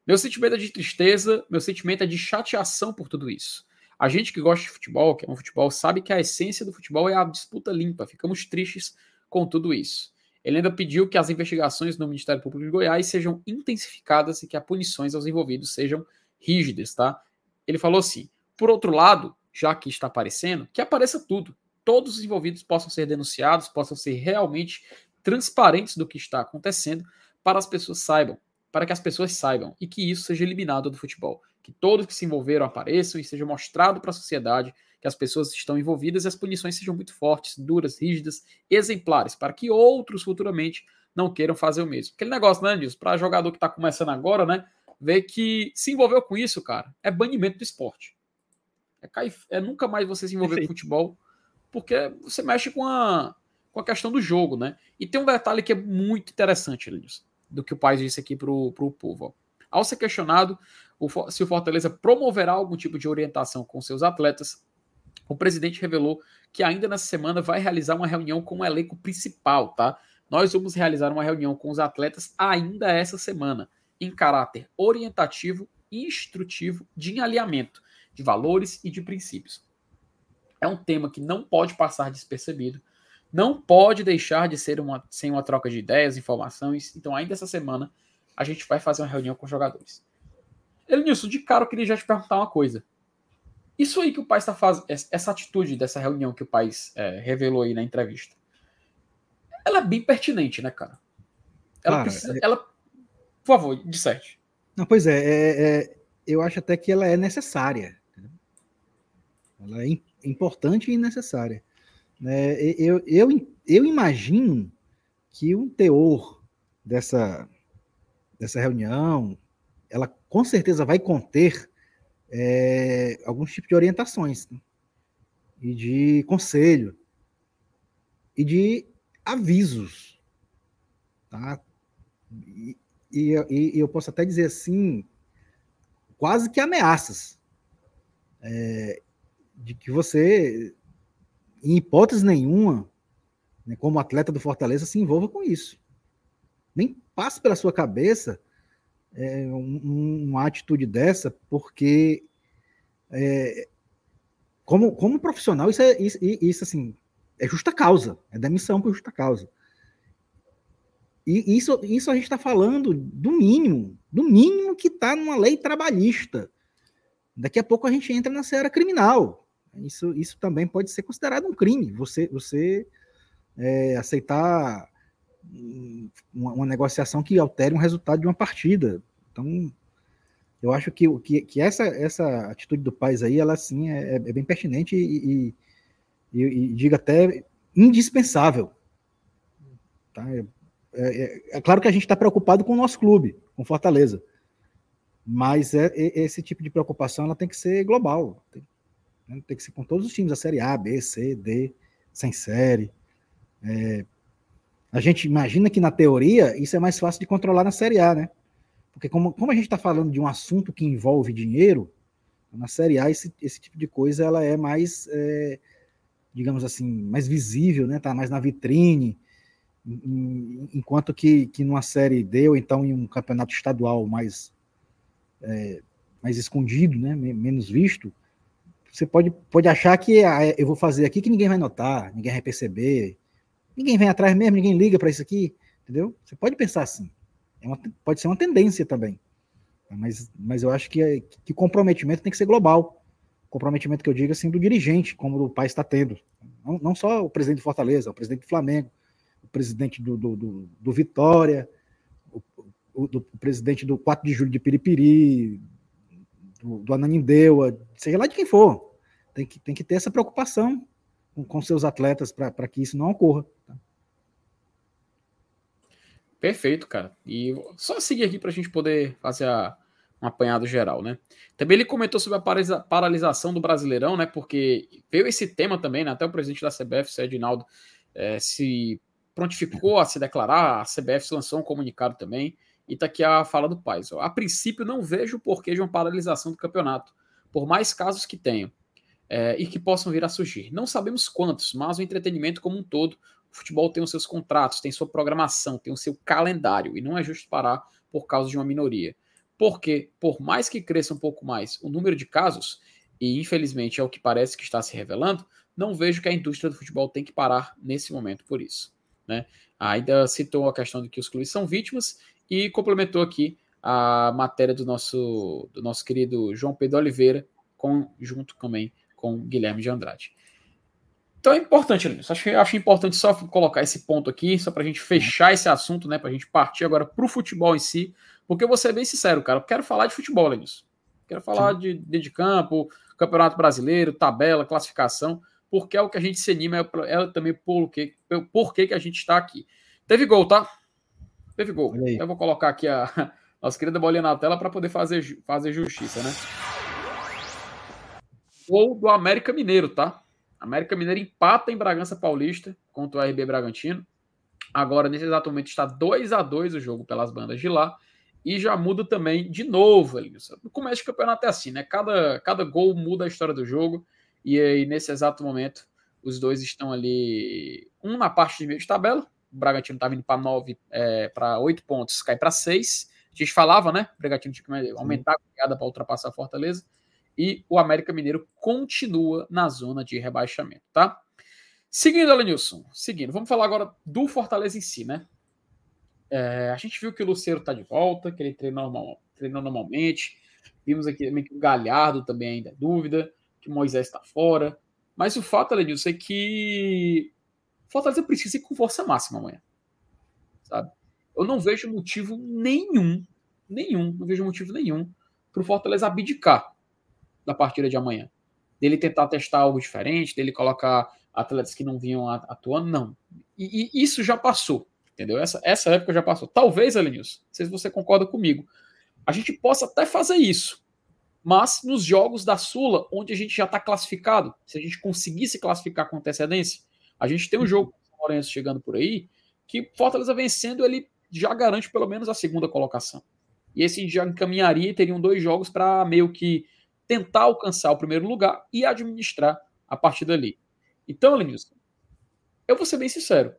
Meu sentimento é de tristeza, meu sentimento é de chateação por tudo isso. A gente que gosta de futebol, que é um futebol, sabe que a essência do futebol é a disputa limpa. Ficamos tristes com tudo isso. Ele ainda pediu que as investigações no Ministério Público de Goiás sejam intensificadas e que as punições aos envolvidos sejam rígidas, tá? Ele falou assim: por outro lado, já que está aparecendo, que apareça tudo. Todos os envolvidos possam ser denunciados, possam ser realmente transparentes do que está acontecendo, para as pessoas saibam, para que as pessoas saibam e que isso seja eliminado do futebol. Que todos que se envolveram apareçam e seja mostrado para a sociedade que as pessoas estão envolvidas e as punições sejam muito fortes, duras, rígidas, exemplares, para que outros futuramente não queiram fazer o mesmo. Aquele negócio, né, Nilson? Para jogador que está começando agora, né? vê que se envolveu com isso, cara, é banimento do esporte. É, cair, é nunca mais você se envolver Perfeito. com futebol, porque você mexe com a, com a questão do jogo, né? E tem um detalhe que é muito interessante, Linus, do que o pai disse aqui pro, pro povo. Ó. Ao ser questionado o, se o Fortaleza promoverá algum tipo de orientação com seus atletas, o presidente revelou que ainda nessa semana vai realizar uma reunião com o elenco principal, tá? Nós vamos realizar uma reunião com os atletas ainda essa semana em caráter orientativo e instrutivo de alinhamento de valores e de princípios. É um tema que não pode passar despercebido, não pode deixar de ser uma, sem uma troca de ideias, informações. Então, ainda essa semana, a gente vai fazer uma reunião com os jogadores. Ele, Nilson, de cara eu queria já te perguntar uma coisa. Isso aí que o pai está fazendo, essa atitude dessa reunião que o pai é, revelou aí na entrevista, ela é bem pertinente, né, cara? Ela cara, precisa. Ela, por favor, disserte. Não, pois é, é, é, eu acho até que ela é necessária. Ela é importante e necessária. Né? Eu, eu, eu imagino que um teor dessa, dessa reunião, ela com certeza vai conter é, alguns tipos de orientações né? e de conselho e de avisos, tá? E, e, e, eu posso até dizer assim, quase que ameaças é, de que você, em hipótese nenhuma, né, como atleta do Fortaleza, se envolva com isso. Nem passe pela sua cabeça é, um, uma atitude dessa, porque é, como, como profissional, isso é isso, isso assim, é justa causa, é demissão por justa causa. E isso, isso a gente está falando do mínimo, do mínimo que está numa lei trabalhista. Daqui a pouco a gente entra na seara criminal. Isso, isso também pode ser considerado um crime. Você, você é, aceitar uma, uma, negociação que altere um resultado de uma partida. Então, eu acho que, que, que essa, essa atitude do país aí, ela sim é, é bem pertinente e, e, e, diga até indispensável. Tá? É, é, é, claro que a gente está preocupado com o nosso clube, com Fortaleza. Mas é, é, esse tipo de preocupação ela tem que ser global. Tem, né? tem que ser com todos os times da série A, B, C, D, sem série. É, a gente imagina que na teoria isso é mais fácil de controlar na série A, né? Porque como, como a gente está falando de um assunto que envolve dinheiro, na série A esse, esse tipo de coisa ela é mais, é, digamos assim, mais visível, né? Tá mais na vitrine enquanto que, que numa série D ou então em um campeonato estadual mais é, mais escondido, né, menos visto, você pode, pode achar que ah, é, eu vou fazer aqui que ninguém vai notar, ninguém vai perceber, ninguém vem atrás mesmo, ninguém liga para isso aqui, entendeu? Você pode pensar assim, é uma, pode ser uma tendência também, mas, mas eu acho que, que comprometimento tem que ser global, comprometimento que eu digo assim do dirigente, como o pai está tendo, não, não só o presidente de Fortaleza, o presidente do Flamengo, presidente do, do, do, do Vitória, o, o, do, o, presidente do 4 de julho de Piripiri, do, do Ananindeua, seja lá de quem for. Tem que, tem que ter essa preocupação com, com seus atletas para que isso não ocorra. Tá? Perfeito, cara. E só seguir aqui para a gente poder fazer a, um apanhado geral, né? Também ele comentou sobre a paralisação do Brasileirão, né? Porque veio esse tema também, né? Até o presidente da CBF, Sérgio Rinaldo, é, se prontificou a se declarar, a CBF lançou um comunicado também, e está aqui a fala do Pais. A princípio, não vejo o porquê de uma paralisação do campeonato, por mais casos que tenham é, e que possam vir a surgir. Não sabemos quantos, mas o entretenimento como um todo, o futebol tem os seus contratos, tem sua programação, tem o seu calendário, e não é justo parar por causa de uma minoria. Porque, por mais que cresça um pouco mais o número de casos, e infelizmente é o que parece que está se revelando, não vejo que a indústria do futebol tem que parar nesse momento por isso. Né? Ainda citou a questão de que os clubes são vítimas e complementou aqui a matéria do nosso, do nosso querido João Pedro Oliveira, com, junto também com Guilherme de Andrade. Então é importante, Linus. Acho, acho importante só colocar esse ponto aqui, só para a gente fechar esse assunto, né? Para a gente partir agora para o futebol em si. Porque eu vou ser bem sincero, cara. Eu quero falar de futebol, Linus. Quero falar de, de, de campo, Campeonato Brasileiro, tabela, classificação porque é o que a gente se anima, é, é também por que, por que, que a gente está aqui. Teve gol, tá? Teve gol. Eu vou colocar aqui a nossa querida bolinha na tela para poder fazer, fazer justiça, né? Gol do América Mineiro, tá? América Mineiro empata em Bragança Paulista contra o RB Bragantino. Agora, nesse exato momento, está 2 a 2 o jogo pelas bandas de lá. E já muda também de novo, Elinho. No começo do campeonato é assim, né? Cada, cada gol muda a história do jogo. E aí, nesse exato momento, os dois estão ali, um na parte de meio de tabela. O Bragantino está vindo para nove, é, para oito pontos, cai para seis. A gente falava, né? O Bragantino tinha que aumentar a pegada para ultrapassar a Fortaleza. E o América Mineiro continua na zona de rebaixamento, tá? Seguindo, Alenilson, seguindo, vamos falar agora do Fortaleza em si, né? É, a gente viu que o Luceiro está de volta, que ele treinou, normal, treinou normalmente. Vimos aqui também que o Galhardo também ainda é dúvida, que o Moisés está fora. Mas o fato, Lenilson, é que Fortaleza precisa ir com força máxima amanhã. Sabe? Eu não vejo motivo nenhum, nenhum, não vejo motivo nenhum para o Fortaleza abdicar da partida de amanhã. Dele tentar testar algo diferente, dele colocar atletas que não vinham atuando, não. E, e isso já passou, entendeu? Essa, essa época já passou. Talvez, Elenilson, não sei se você concorda comigo, a gente possa até fazer isso, mas nos jogos da Sula, onde a gente já está classificado, se a gente conseguisse classificar com antecedência, a gente tem um jogo com o Lourenço chegando por aí, que Fortaleza vencendo, ele já garante pelo menos a segunda colocação. E esse já encaminharia e teriam dois jogos para meio que tentar alcançar o primeiro lugar e administrar a partir dali. Então, Lenilson, eu vou ser bem sincero.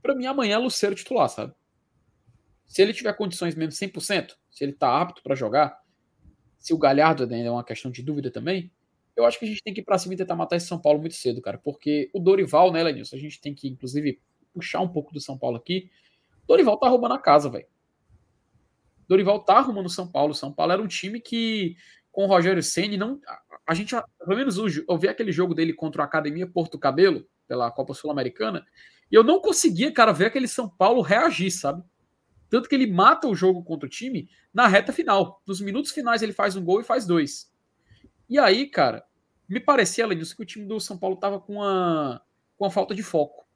Para mim, amanhã é Luceiro titular, sabe? Se ele tiver condições mesmo 100%, se ele está apto para jogar, se o Galhardo ainda é uma questão de dúvida também, eu acho que a gente tem que ir para cima e tentar matar esse São Paulo muito cedo, cara. Porque o Dorival, né, Lenilson, a gente tem que, inclusive, puxar um pouco do São Paulo aqui. Dorival tá roubando a casa, velho. Dorival tá arrumando o São Paulo. São Paulo era um time que, com o Rogério Senni, não. A gente, pelo menos hoje, eu vi aquele jogo dele contra a Academia Porto Cabelo, pela Copa Sul-Americana, e eu não conseguia, cara, ver aquele São Paulo reagir, sabe? Tanto que ele mata o jogo contra o time na reta final. Nos minutos finais ele faz um gol e faz dois. E aí, cara, me parecia, além disso, que o time do São Paulo tava com uma, com uma falta de foco.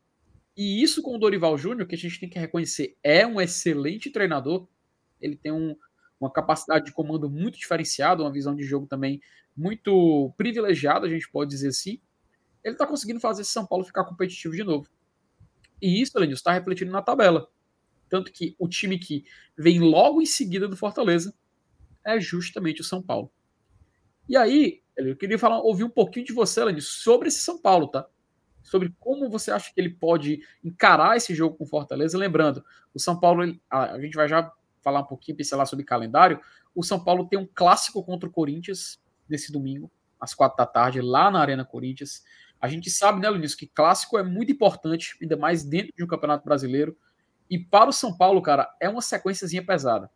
E isso com o Dorival Júnior, que a gente tem que reconhecer, é um excelente treinador. Ele tem um, uma capacidade de comando muito diferenciada, uma visão de jogo também muito privilegiada, a gente pode dizer assim. Ele está conseguindo fazer São Paulo ficar competitivo de novo. E isso, Lenilson, está refletindo na tabela. Tanto que o time que vem logo em seguida do Fortaleza é justamente o São Paulo. E aí, eu queria falar, ouvir um pouquinho de você, Lenilson, sobre esse São Paulo, tá? sobre como você acha que ele pode encarar esse jogo com Fortaleza. Lembrando, o São Paulo, ele, a, a, gente vai já falar um pouquinho, pincelar sobre calendário. O São Paulo tem um clássico contra o Corinthians nesse domingo, às quatro da tarde, lá na Arena Corinthians. A gente sabe, né, Luiz, que clássico é muito importante, ainda mais dentro de um campeonato brasileiro. E para o São Paulo, cara, é uma sequenciazinha pesada.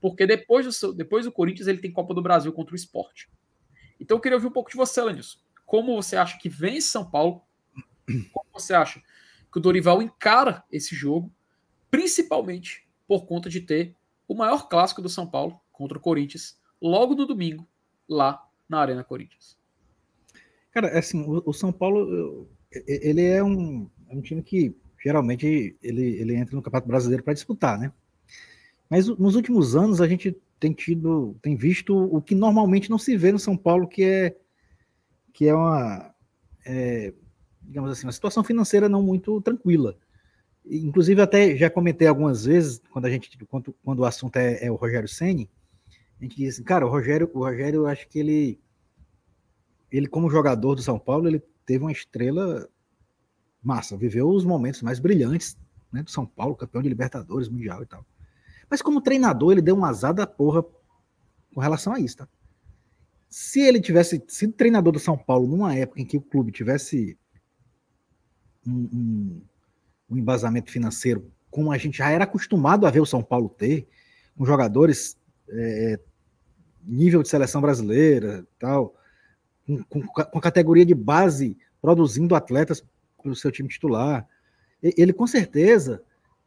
Porque depois do, depois do Corinthians, ele tem Copa do Brasil contra o esporte. Então eu queria ouvir um pouco de você, Lenilson. Como você acha que vem São Paulo como você acha que o Dorival encara esse jogo, principalmente por conta de ter o maior clássico do São Paulo contra o Corinthians, logo no domingo, lá na Arena Corinthians? Cara, é assim, o, o São Paulo, ele é um, é um time que geralmente ele, ele entra no Campeonato Brasileiro para disputar, né? Mas nos últimos anos a gente tem tido, tem visto o que normalmente não se vê no São Paulo, que é que é uma é, digamos assim, uma situação financeira não muito tranquila. Inclusive, até já comentei algumas vezes, quando a gente, quando, quando o assunto é, é o Rogério Ceni, a gente diz assim, cara, o Rogério, o Rogério, acho que ele, ele como jogador do São Paulo, ele teve uma estrela massa, viveu os momentos mais brilhantes né, do São Paulo, campeão de Libertadores, Mundial e tal. Mas como treinador, ele deu um azar da porra com relação a isso, tá? Se ele tivesse sido treinador do São Paulo numa época em que o clube tivesse um, um, um embasamento financeiro como a gente já era acostumado a ver o São Paulo ter, com jogadores é, nível de seleção brasileira, tal, com, com, com, categoria de base, produzindo atletas para o seu time titular. Ele, com certeza,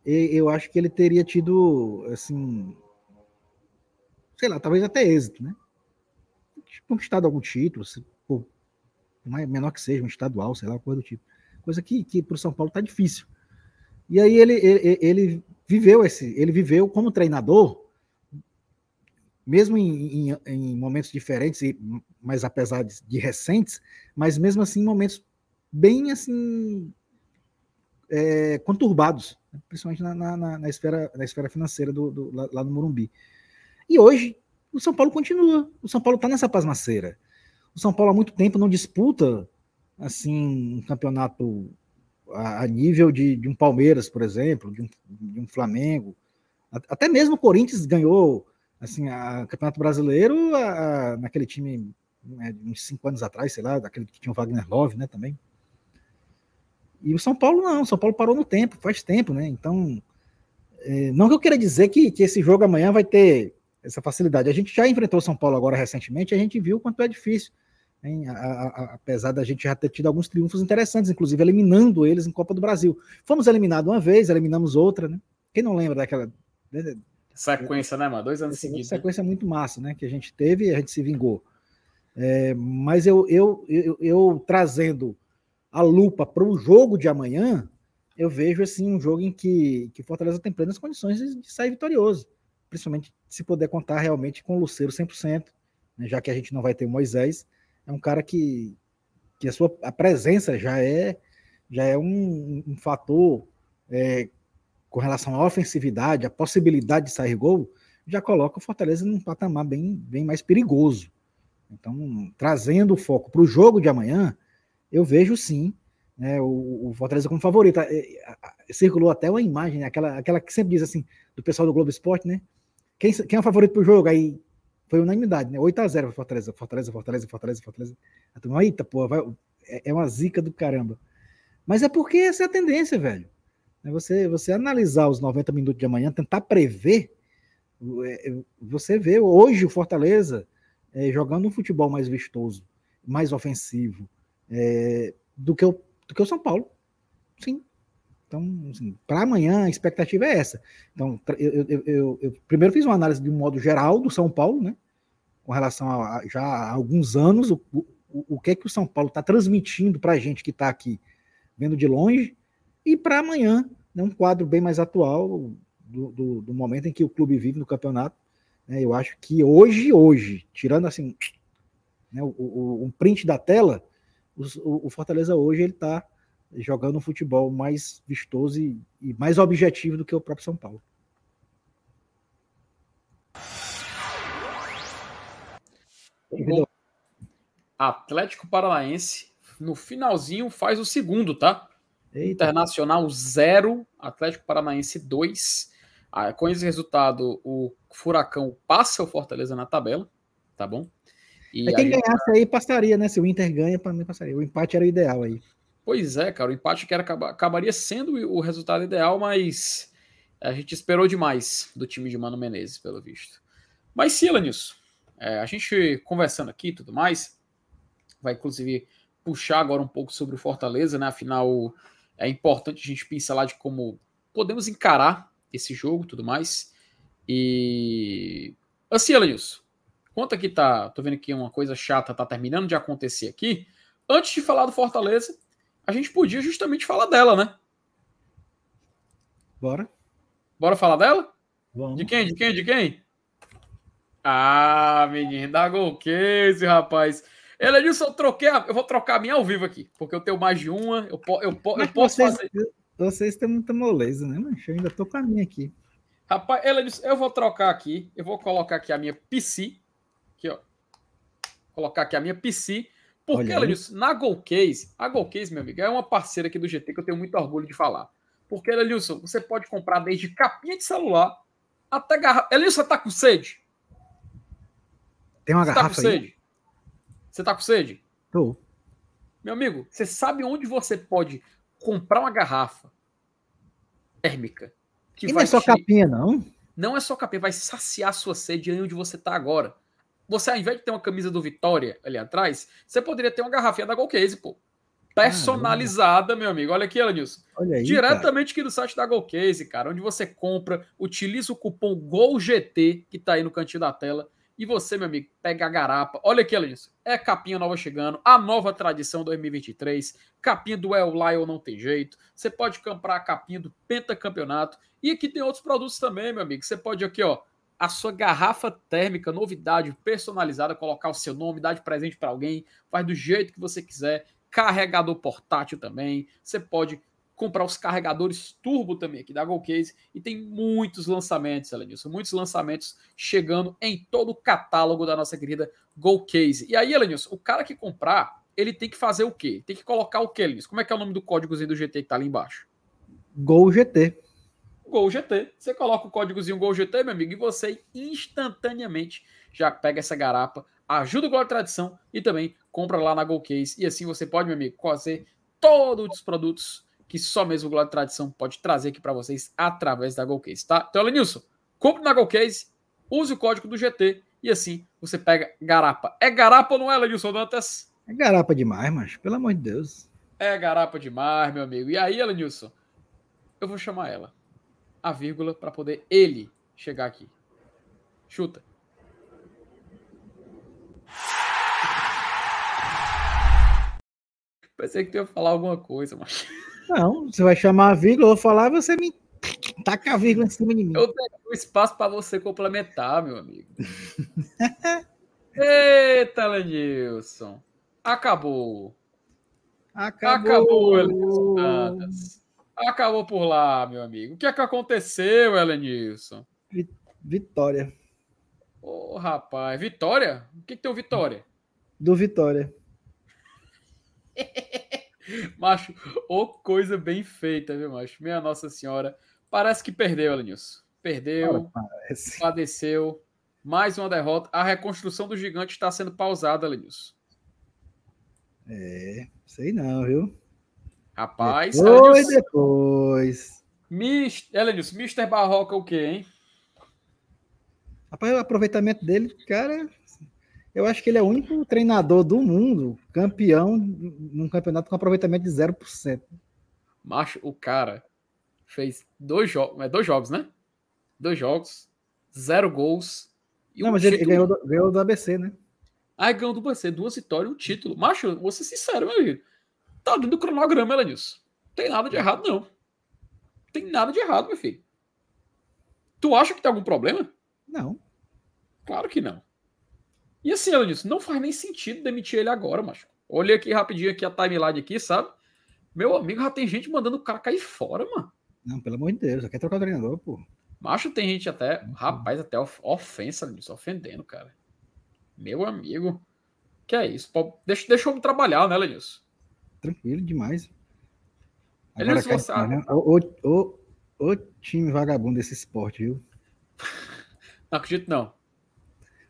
eu acho que ele teria tido, assim, sei lá, talvez até êxito, né? Conquistado algum título, se, pô, menor que seja, um estadual, sei lá, coisa do tipo coisa que, que para o São Paulo está difícil. E aí ele, ele, ele, viveu esse, ele viveu como treinador, mesmo em, em, em momentos diferentes, mas apesar de, de, recentes, mas mesmo assim momentos bem assim é, conturbados, né? principalmente na, na, na, esfera, na esfera financeira do, do lá, lá no Morumbi. E hoje o São Paulo continua, o São Paulo está nessa pasmaceira. O São Paulo há muito tempo não disputa assim, um campeonato a, a nível de, de, um Palmeiras, por exemplo, de um, de um Flamengo. Até mesmo o Corinthians ganhou assim, a Campeonato Brasileiro a, naquele time né, uns cinco anos atrás, sei lá, daquele que tinha o Wagner Love, né, também. E o São Paulo não, o São Paulo parou no tempo, faz tempo, né? Então, é, não que eu queira dizer que, que esse jogo amanhã vai ter essa facilidade. A gente já enfrentou São Paulo agora recentemente, a gente viu o quanto é difícil. Hein? A, a, a, apesar da gente já ter tido alguns triunfos interessantes, inclusive eliminando eles em Copa do Brasil. Fomos eliminados uma vez, eliminamos outra, né? Quem não lembra daquela. Né? Sequência, né, mano? Dois anos seguidos. Né? Sequência né? muito massa, né? Que a gente teve e a gente se vingou. É, mas eu, eu, eu, eu, trazendo a lupa para o jogo de amanhã, eu vejo assim um jogo em que, que Fortaleza tem plenas condições de, de sair vitorioso, principalmente se puder contar realmente com o Luceiro 100%, né, já que a gente não vai ter Moisés, é um cara que, que a sua a presença já é já é um, um fator é, com relação à ofensividade, a possibilidade de sair gol, já coloca o Fortaleza num patamar bem, bem mais perigoso. Então, trazendo o foco para o jogo de amanhã, eu vejo sim né, o, o Fortaleza como favorito. É, circulou até uma imagem, né, aquela, aquela que sempre diz assim, do pessoal do Globo Esporte, né? Quem, quem é o favorito para o jogo? Aí foi unanimidade, né? 8x0 Fortaleza, Fortaleza, Fortaleza, Fortaleza, Fortaleza. A turma, eita, pô, é, é uma zica do caramba. Mas é porque essa é a tendência, velho. É você, você analisar os 90 minutos de amanhã, tentar prever, é, você vê hoje o Fortaleza é, jogando um futebol mais vistoso, mais ofensivo, é, do, que o, do que o São Paulo. Sim. Então, assim, para amanhã a expectativa é essa. Então, eu, eu, eu, eu, primeiro fiz uma análise de um modo geral do São Paulo, né? Com relação a, já há alguns anos, o, o, o que é que o São Paulo está transmitindo para a gente que está aqui vendo de longe, e para amanhã, né, um quadro bem mais atual do, do, do momento em que o clube vive no campeonato né? Eu acho que hoje, hoje, tirando assim né, o, o, um print da tela, o, o Fortaleza hoje ele está jogando um futebol mais vistoso e, e mais objetivo do que o próprio São Paulo. Atlético Paranaense, no finalzinho, faz o segundo, tá? Eita. Internacional 0, Atlético Paranaense 2. Ah, com esse resultado, o Furacão passa o Fortaleza na tabela, tá bom? E é quem ganhasse aí passaria, né? Se o Inter ganha, para mim passaria. O empate era o ideal aí. Pois é, cara, o empate que era, acabaria sendo o resultado ideal, mas a gente esperou demais do time de Mano Menezes, pelo visto. Mas Elenilson, é, a gente conversando aqui e tudo mais, vai inclusive puxar agora um pouco sobre o Fortaleza, né? Afinal, é importante a gente pincelar de como podemos encarar esse jogo tudo mais. E. Assim, Elenilson, conta que tá. Tô vendo que uma coisa chata tá terminando de acontecer aqui. Antes de falar do Fortaleza, a gente podia justamente falar dela, né? Bora. Bora falar dela? Vamos. De quem? De quem? De quem? Ah, menino, da Golcase, rapaz. Elenilson, eu troquei. A... Eu vou trocar a minha ao vivo aqui, porque eu tenho mais de uma. Eu, po... eu, po... eu posso vocês, fazer. Vocês têm muita moleza, né, mancho? Eu ainda tô com a minha aqui. Rapaz, ela disse, eu vou trocar aqui. Eu vou colocar aqui a minha PC. Aqui, ó. Colocar aqui a minha PC. Porque ela aí. disse, na Golcase, a Golcase, meu amigo, é uma parceira aqui do GT que eu tenho muito orgulho de falar. Porque, Elilson, você pode comprar desde capinha de celular até garrafa. Elilson, você tá com sede? Tem uma você garrafa tá com sede? Você tá com sede? Tô. Meu amigo, você sabe onde você pode comprar uma garrafa térmica. Que e vai não é só te... capinha, não? Não é só capinha, vai saciar sua sede aí onde você está agora. Você, ao invés de ter uma camisa do Vitória ali atrás, você poderia ter uma garrafinha da Golcase, pô. Personalizada, meu amigo. Olha aqui, Elenilson. Olha aí, Diretamente cara. aqui do site da Golcase, cara, onde você compra, utiliza o cupom GOLGT, que tá aí no cantinho da tela, e você, meu amigo, pega a garapa. Olha aqui, Elenilson. É capinha nova chegando, a nova tradição 2023. Capinha do El Lion não tem jeito. Você pode comprar a capinha do Pentacampeonato. E aqui tem outros produtos também, meu amigo. Você pode aqui, ó, a sua garrafa térmica, novidade personalizada, colocar o seu nome, dar de presente para alguém, faz do jeito que você quiser. Carregador portátil também. Você pode comprar os carregadores turbo também aqui da Golcase e tem muitos lançamentos, Elenilson, muitos lançamentos chegando em todo o catálogo da nossa querida Golcase. E aí, Elenilson, o cara que comprar, ele tem que fazer o quê? Tem que colocar o quê, Elenilson? Como é que é o nome do códigozinho do GT que tá ali embaixo? GolGT. GolGT. Você coloca o códigozinho GolGT, meu amigo, e você instantaneamente já pega essa garapa, ajuda o Gol Tradição e também compra lá na Golcase. E assim você pode, meu amigo, fazer todos os produtos que só mesmo o de Tradição pode trazer aqui para vocês através da Golcase, tá? Então, Lenilson, compre na Golcase use o código do GT e assim você pega garapa. É garapa ou não é, Lenilson Dantas? É garapa demais, mas pelo amor de Deus. É garapa demais, meu amigo. E aí, Elenilson, eu vou chamar ela. A vírgula para poder ele chegar aqui. Chuta. Pensei que tu ia falar alguma coisa, mas. Não, você vai chamar a vírgula, eu vou falar e você me taca a vírgula em cima de mim. Eu tenho um espaço para você complementar, meu amigo. Eita, Lenilson. Acabou. Acabou. Acabou, Acabou por lá, meu amigo. O que é que aconteceu, Elenilson? Vitória. Ô, oh, rapaz. Vitória? O que, que tem o Vitória? Do Vitória. macho, ô oh, coisa bem feita, viu, macho? Minha Nossa Senhora. Parece que perdeu, Elenilson. Perdeu, Parece. padeceu. Mais uma derrota. A reconstrução do gigante está sendo pausada, Elenilson. É, sei não, viu? Rapaz, depois, depois. Mist... Elenilson, Mr. Barroca o quê, hein? Rapaz, o aproveitamento dele, cara, eu acho que ele é o único treinador do mundo campeão num campeonato com aproveitamento de 0%. Macho, o cara fez dois jogos, é dois jogos, né? Dois jogos, zero gols. Não, um mas título... ele ganhou do, ganhou do ABC, né? Ah, ganhou do ABC, duas vitórias e um título. Macho, vou ser sincero, meu amigo. Tá dentro do cronograma, ela nisso. Tem nada de errado, não. Tem nada de errado, meu filho. Tu acha que tem algum problema? Não. Claro que não. E assim, ela disse, não faz nem sentido demitir ele agora, macho. Olhei aqui rapidinho aqui a timeline aqui, sabe? Meu amigo, já tem gente mandando o cara cair fora, mano. Não, pelo amor de Deus, já quer trocar o treinador, pô. Macho, tem gente até, rapaz, até ofensa disso, ofendendo, cara. Meu amigo. Que é isso? Deixa, deixa eu trabalhar, né, Lenilson? Tranquilo demais. Agora, Lenilson, você... né? o, o, o, o time vagabundo desse esporte, viu? Não acredito, não.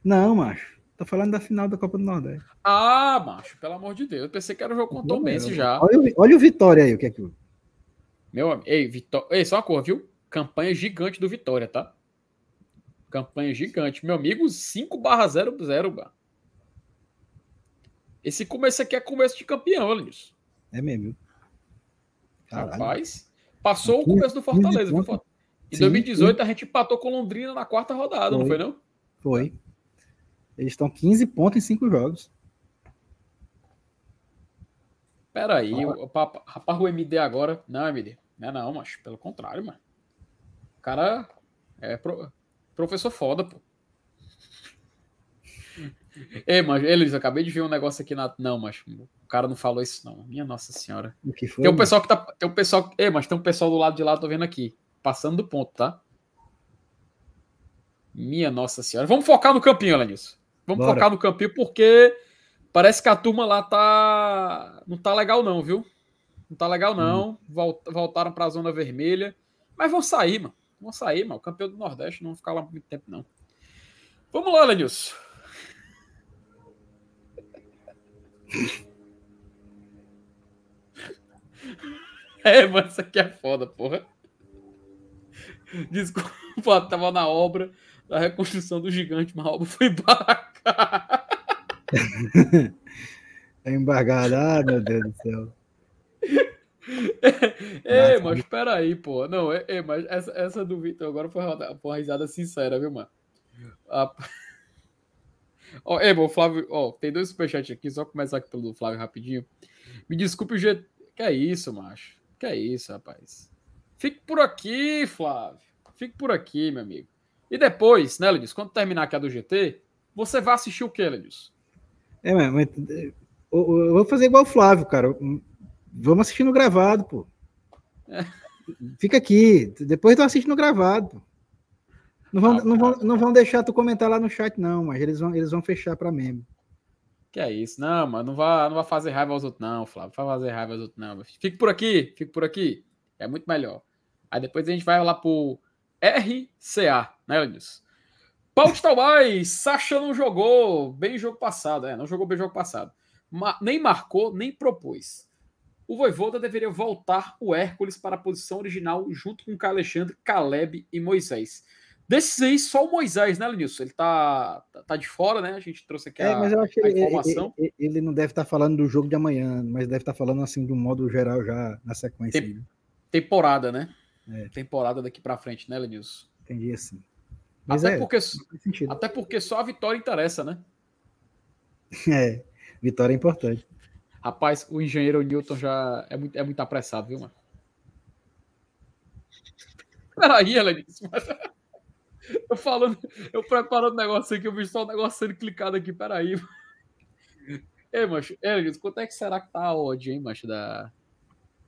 Não, macho. Tô falando da final da Copa do Nordeste. Ah, macho, pelo amor de Deus. Eu pensei que era o jogo com o Tom Benz já. Olha, olha, o Vitória aí, o que é que. Meu amigo. Ei, Vitória. Ei, só uma cor, viu? Campanha gigante do Vitória, tá? Campanha gigante. Meu amigo, 5 barra 0 0 Esse começo aqui é começo de campeão, Linus. É mesmo. Caralho. Rapaz, passou o começo do Fortaleza. Em 2018 sim. a gente empatou com Londrina na quarta rodada, foi. não foi não? Foi. Eles estão 15 pontos em 5 jogos. Peraí, ah. o, rapaz, o MD agora. Não, MD. Não é não, mas pelo contrário, mano. O cara é pro, professor foda, pô. Ei, mas eles, acabei de ver um negócio aqui na. Não, mas o cara não falou isso, não. Minha Nossa Senhora. O que foi, tem um pessoal que tá. Tem um pessoal. Ei, mas tem um pessoal do lado de lá, tô vendo aqui. Passando do ponto, tá? Minha Nossa Senhora. Vamos focar no campinho, Lenilson. Vamos Bora. focar no campinho, porque parece que a turma lá tá. Não tá legal, não, viu? Não tá legal, não. Hum. Voltaram pra zona vermelha. Mas vão sair, mano. Vão sair, mano. O campeão do Nordeste não vai ficar lá muito tempo, não. Vamos lá, Lenilson. É, mas isso aqui é foda, porra. Desculpa, tava na obra da reconstrução do gigante, mas a obra foi embargada. É embargada, ah, meu Deus do céu. É, mas espera aí, pô. Não, é, é, mas essa, essa do Vitor agora foi uma, uma risada sincera, viu, mano? A... Ó, é, bom, Flávio, ó, tem dois superchats aqui, só começar aqui pelo Flávio rapidinho. Me desculpe o jeito. Que é isso, macho? Que é isso, rapaz? Fique por aqui, Flávio. Fique por aqui, meu amigo. E depois, né, Lenilson, quando terminar aqui a do GT, você vai assistir o que, Lenilson? É, mas, eu, eu vou fazer igual o Flávio, cara. Vamos assistir no gravado, pô. É. Fica aqui. Depois tu assiste no gravado, pô. Não vão, ah, não, vão, não vão deixar tu comentar lá no chat, não, mas eles vão, eles vão fechar para membro. Que é isso? Não, mano, não vai, não vai fazer raiva aos outros, não, Flávio. Não vai fazer raiva aos outros, não. Fique por aqui, fique por aqui. É muito melhor. Aí depois a gente vai lá pro RCA, né, Lenilson? Paulo de Talmais, Sacha não jogou bem jogo passado, é, não jogou bem jogo passado. Ma nem marcou, nem propôs. O Voivoda deveria voltar o Hércules para a posição original junto com Alexandre, Caleb e Moisés. Desses aí, só o Moisés, né, Lenilson? Ele tá, tá de fora, né? A gente trouxe aqui É, a, mas eu acho que a ele, informação. ele- ele não deve estar falando do jogo de amanhã, mas deve estar falando assim um modo geral já na sequência. Tem- né? Temporada, né? É. Temporada daqui pra frente, né, Lenilson? Entendi assim. Mas Até, é, porque, até porque só a vitória interessa, né? É, vitória é importante. Rapaz, o engenheiro Newton já é muito, é muito apressado, viu, mano? Peraí, Lenilson. mas- Eu falando, eu preparando o negócio aqui, eu vi só o negócio sendo clicado aqui, peraí. Ei, macho, ei, quanto é que será que tá a odd, hein, macho, da...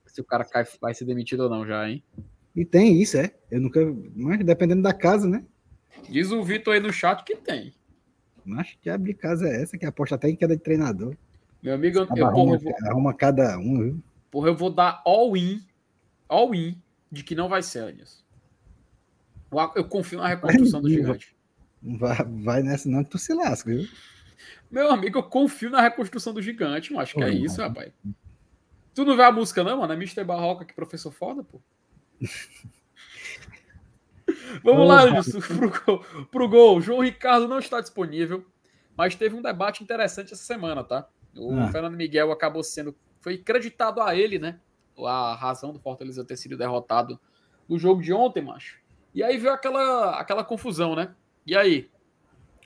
Se o cara cai, vai ser demitido ou não já, hein? E tem isso, é. Eu nunca. Mas dependendo da casa, né? Diz o Vitor aí no chat que tem. Mas que abre casa é essa, que aposta até em queda de treinador. Meu amigo, eu, eu, arruma, vou, arruma cada um, viu? porra, eu vou dar all-in, all-in, de que não vai ser, Lenilson. Eu, confio na reconstrução do gigante. Vai, vai nessa, não, tu se lasca, viu? Meu amigo, eu confio na reconstrução do gigante, mano. Acho que é isso, rapaz. Tu não vê a música, não, mano? É Mr. Barroca, que professor foda, pô. Vamos lá. Edilson, pro, gol- pro gol. João Ricardo não está disponível, mas teve um debate interessante essa semana, tá? O Ah. Fernando Miguel acabou sendo. Foi creditado a ele, né? A razão do Fortaleza ter sido derrotado no jogo de ontem, macho. E aí veio aquela, aquela confusão, né? E aí?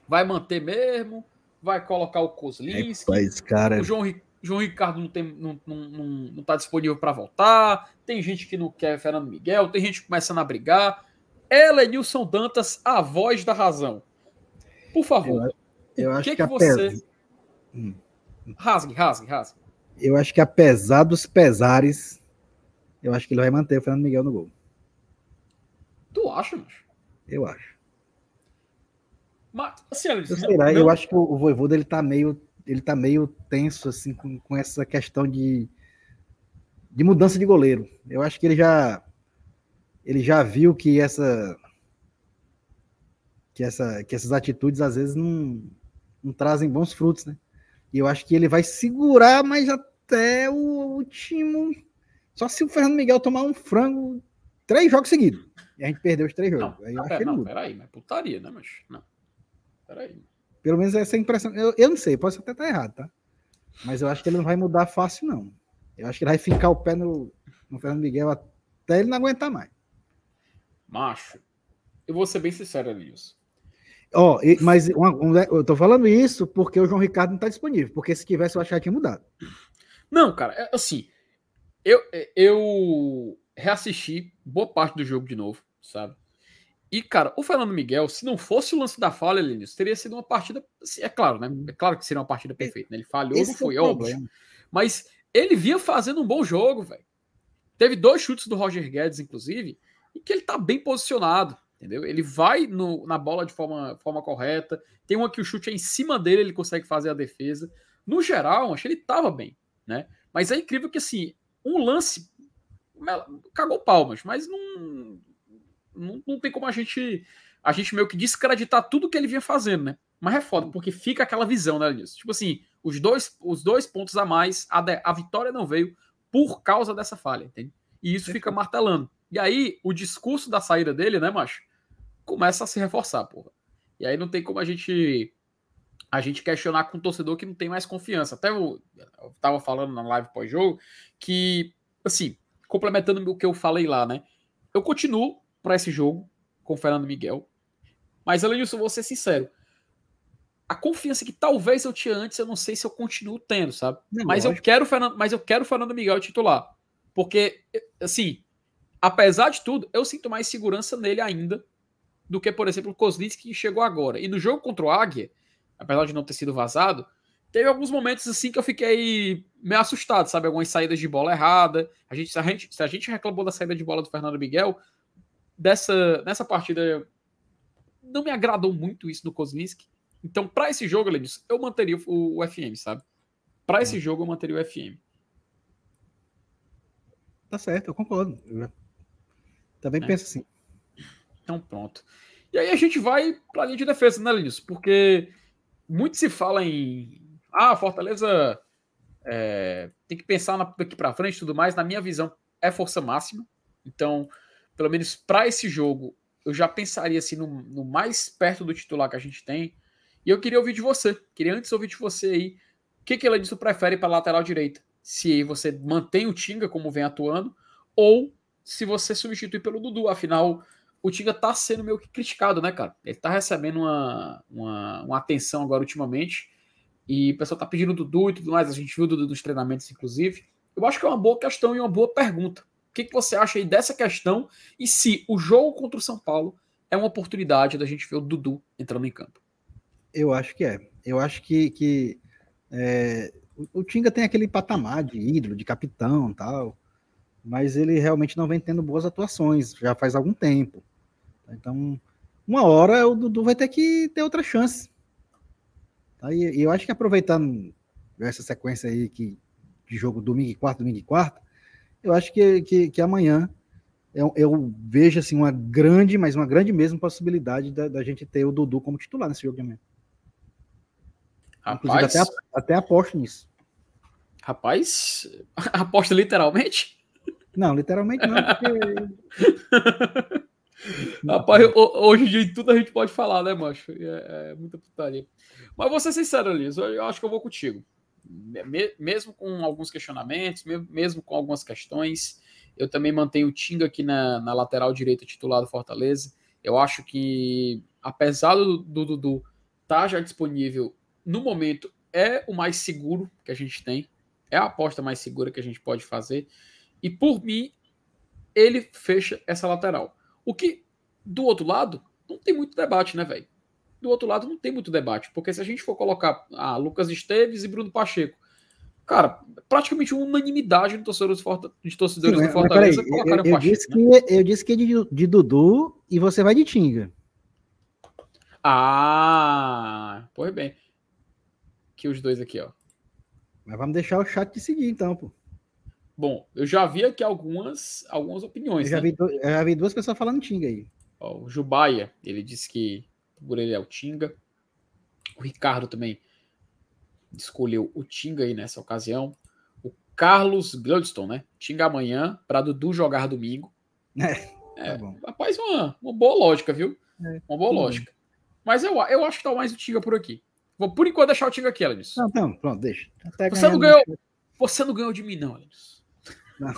Vai manter mesmo? Vai colocar o Kozlinski? Rapaz, cara. O João, Ri- João Ricardo não, tem, não, não, não, não tá disponível para voltar. Tem gente que não quer Fernando Miguel. Tem gente começando a brigar. Elenilson Dantas, a voz da razão. Por favor. Eu o acho que, que, que você. Rasgue, rasgue, rasgue. eu acho que apesar dos pesares, eu acho que ele vai manter o Fernando Miguel no gol. Tu acha, macho? Eu acho. Mas, assim, Eu sei lá, eu acho que o, o Voivoda ele tá meio, ele tá meio tenso assim com, com essa questão de, de mudança de goleiro. Eu acho que ele já ele já viu que essa que essa que essas atitudes às vezes não, não trazem bons frutos, né? E eu acho que ele vai segurar, mas até o último. Só se o Fernando Miguel tomar um frango três jogos seguidos. E a gente perdeu os três Não, jogos. Aí eu pera, ele não, peraí, mas putaria, né, macho? Não. Peraí. Pelo menos essa é a impressão. Eu, eu não sei, posso até estar errado, tá? Mas eu acho que ele não vai mudar fácil, não. Eu acho que ele vai ficar o pé no, no Fernando Miguel até ele não aguentar mais. Macho, eu vou ser bem sincero, Elenilson. Ó, e- mas uma- eu tô falando isso porque o João Ricardo não tá disponível. Porque se tivesse, eu achava que tinha mudado. Não, cara, é assim. Eu, eu reassisti boa parte do jogo de novo, sabe? E, cara, o Fernando Miguel, se não fosse o lance da falha, Linus, teria sido uma partida. assim, É claro, né? É claro que seria uma partida perfeita, né? Ele falhou, Esse não é foi, óbvio. problema. Mas ele vinha fazendo um bom jogo, velho. Teve dois chutes do Roger Guedes, inclusive, e que ele tá bem posicionado, entendeu? Ele vai no- na bola de forma, forma correta. Tem uma que o chute é em cima dele, ele consegue fazer a defesa. No geral, acho que ele tava bem, né? Mas é incrível que, assim, um lance cagou palmas, mas não, não, não tem como a gente a gente meio que descreditar tudo que ele vinha fazendo, né? Mas é foda, porque fica aquela visão, né, disso. Tipo assim, os dois, os dois pontos a mais, a, de- a vitória não veio por causa dessa falha, entende? E isso fica martelando. E aí, o discurso da saída dele, né, macho, começa a se reforçar, porra. E aí não tem como a gente a gente questionar com o torcedor que não tem mais confiança. Até eu, eu tava falando na live pós-jogo que, assim, complementando o que eu falei lá, né? Eu continuo para esse jogo com o Fernando Miguel. Mas, Elenilson, vou ser sincero. A confiança que talvez eu tinha antes, eu não sei se eu continuo tendo, sabe? Não, mas, eu quero, Fernando- mas eu quero Fernando Miguel titular. Porque, assim, apesar de tudo, eu sinto mais segurança nele ainda do que, por exemplo, o Kozlinski que chegou agora. E no jogo contra o Águia, apesar de não ter sido vazado, teve alguns momentos assim que eu fiquei meio assustado, sabe? Algumas saídas de bola errada. A gente, se, a gente, se a gente reclamou da saída de bola do Fernando Miguel, dessa, nessa partida não me agradou muito isso no Kozlinski. Então, para esse jogo, Lenilson, eu manteria o, o FM, sabe? Para esse jogo, eu manteria o FM. Tá certo, eu concordo. Eu também É. penso assim. Então, pronto. E aí a gente vai para a linha de defesa, né, Linus? Porque muito se fala em. Ah, Fortaleza é, tem que pensar na- daqui para frente e tudo mais. Na minha visão, é força máxima. Então, pelo menos para esse jogo, eu já pensaria assim no, no, mais perto do titular que a gente tem. E eu queria ouvir de você. Queria antes ouvir de você aí. O que, que ela disse prefere para lateral direita? Se você mantém o Tinga como vem atuando, ou se você substitui pelo Dudu. Afinal, o Tinga tá sendo meio que criticado, né, cara? Ele tá recebendo uma, uma, uma atenção agora ultimamente. E o pessoal tá pedindo o Dudu e tudo mais. A gente viu o Dudu nos treinamentos, inclusive. Eu acho que é uma boa questão e uma boa pergunta. O que, que você acha aí dessa questão? E se o jogo contra o São Paulo é uma oportunidade da gente ver o Dudu entrando em campo? Eu acho que é. Eu acho que, que é, o Tinga tem aquele patamar de ídolo, de capitão tal, mas ele realmente não vem tendo boas atuações já faz algum tempo. Então, uma hora o Dudu vai ter que ter outra chance. E, eu acho que aproveitando essa sequência aí que, de jogo domingo e quarta, domingo e quarta, eu acho que, que, que amanhã eu, eu, vejo assim, uma grande, mas uma grande mesmo possibilidade da, da gente ter o Dudu como titular nesse jogo de amanhã. Rapaz, Inclusive, até, até aposto nisso. Rapaz, aposta literalmente? Não, literalmente não, porque... Rapaz, hoje em dia tudo a gente pode falar, né, macho? É, é muita putaria. Mas vou ser sincero, Liz, eu acho que eu vou contigo. Mesmo com alguns questionamentos, mesmo com algumas questões, eu também mantenho o Tinga aqui na, na lateral direita titular do Fortaleza. Eu acho que, apesar do Dudu estar tá já disponível no momento, é o mais seguro que a gente tem. É a aposta mais segura que a gente pode fazer. E por mim, ele fecha essa lateral. O que, do outro lado, não tem muito debate, né, velho? Do outro lado, não tem muito debate, porque se a gente for colocar ah, Lucas Esteves e Bruno Pacheco, cara, praticamente unanimidade de torcedores, de torcedores Sim, do Fortaleza colocaram eu, eu Pacheco. Disse né? que, eu disse que é de, de Dudu e você vai de Tinga. Ah, pois bem. Que os dois aqui, ó. Mas vamos deixar o chat de seguir, então, pô. Bom, eu já vi aqui algumas, algumas opiniões. Eu já, né? vi, eu já vi duas pessoas falando Tinga aí. Ó, o Jubaia, ele disse que por ele é o Tinga. O Ricardo também escolheu o Tinga aí nessa ocasião. O Carlos Gladstone, né? Tinga amanhã para Dudu jogar domingo. É, é tá rapaz, uma, uma boa lógica, viu? É, uma boa lógica. Bem. Mas eu, eu acho que tá mais o Tinga por aqui. Vou por enquanto deixar o Tinga aqui, Alanis. Não, não, pronto, deixa. Até você não ganhou. Você não ganhou de mim, não, Alanis. Não.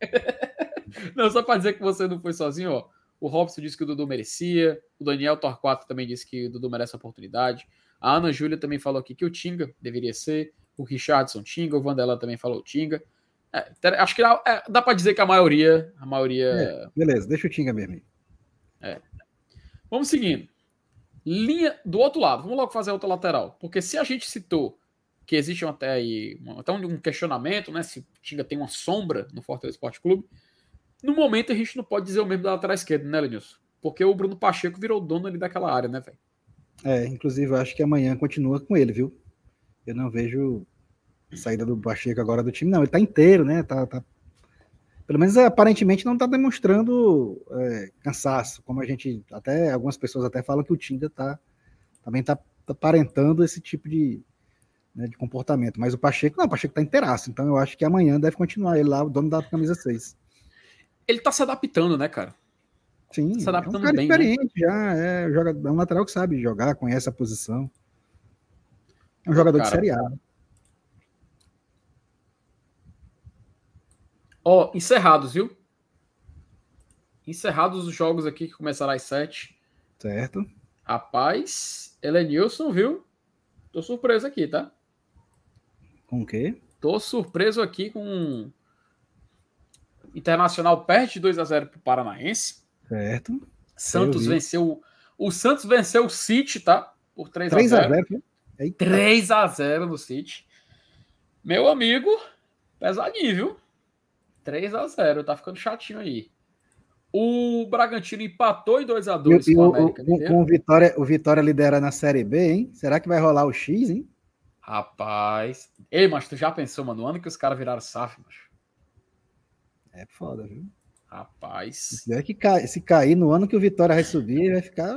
não, só para dizer que você não foi sozinho, ó. O Robson disse que o Dudu merecia. O Daniel Torquato também disse que o Dudu merece a oportunidade. A Ana Júlia também falou aqui que o Tinga deveria ser. O Richardson Tinga. O Vandela também falou Tinga. É, acho que dá, é, dá para dizer que a maioria. A maioria. É, beleza, deixa o Tinga mesmo. É. Vamos seguindo. Linha do outro lado. Vamos logo fazer a outra lateral. Porque se a gente citou que existe até aí até um questionamento, né? Se Tinga tem uma sombra no Fortaleza Esporte Clube. No momento a gente não pode dizer o mesmo da lateral esquerda, né, Lenilson? Porque o Bruno Pacheco virou dono ali daquela área, né, velho? É, inclusive eu acho que amanhã continua com ele, viu? Eu não vejo saída do Pacheco agora do time, não. Ele tá inteiro, né? Tá, tá... Pelo menos aparentemente não tá demonstrando é, cansaço, como a gente até algumas pessoas até falam que o Tinga tá também tá, tá aparentando esse tipo de, né, de comportamento. Mas o Pacheco, não, o Pacheco tá inteiraço. Então eu acho que amanhã deve continuar ele lá, o dono da camisa 6. Ele tá se adaptando, né, cara? Sim, tá se adaptando é um cara bem, né? experiente né? já, é, joga, é um lateral que sabe jogar, conhece a posição. É um jogador cara, de Série A. Ó, encerrados, viu? Encerrados os jogos aqui que começaram às 7. Certo. Rapaz, Elenilson, viu? Tô surpreso aqui, tá? Com o quê? Tô surpreso aqui com Internacional perde 2 a 0 para o Paranaense. Certo. Santos venceu. O Santos venceu o City, tá? Por 3 a 0. 3 a 0, 3 a 0 no City. Meu amigo, pesadinho, viu? 3 a 0, tá ficando chatinho aí. O Bragantino empatou em 2 a 2 com o América. O, com o Vitória, o Vitória lidera na Série B, hein? Será que vai rolar o X, hein? Rapaz. Ei, mas tu já pensou, mano, no ano que os caras viraram SAF, macho? É foda, viu? Rapaz. Se, é que cai, se cair no ano que o Vitória vai subir, vai ficar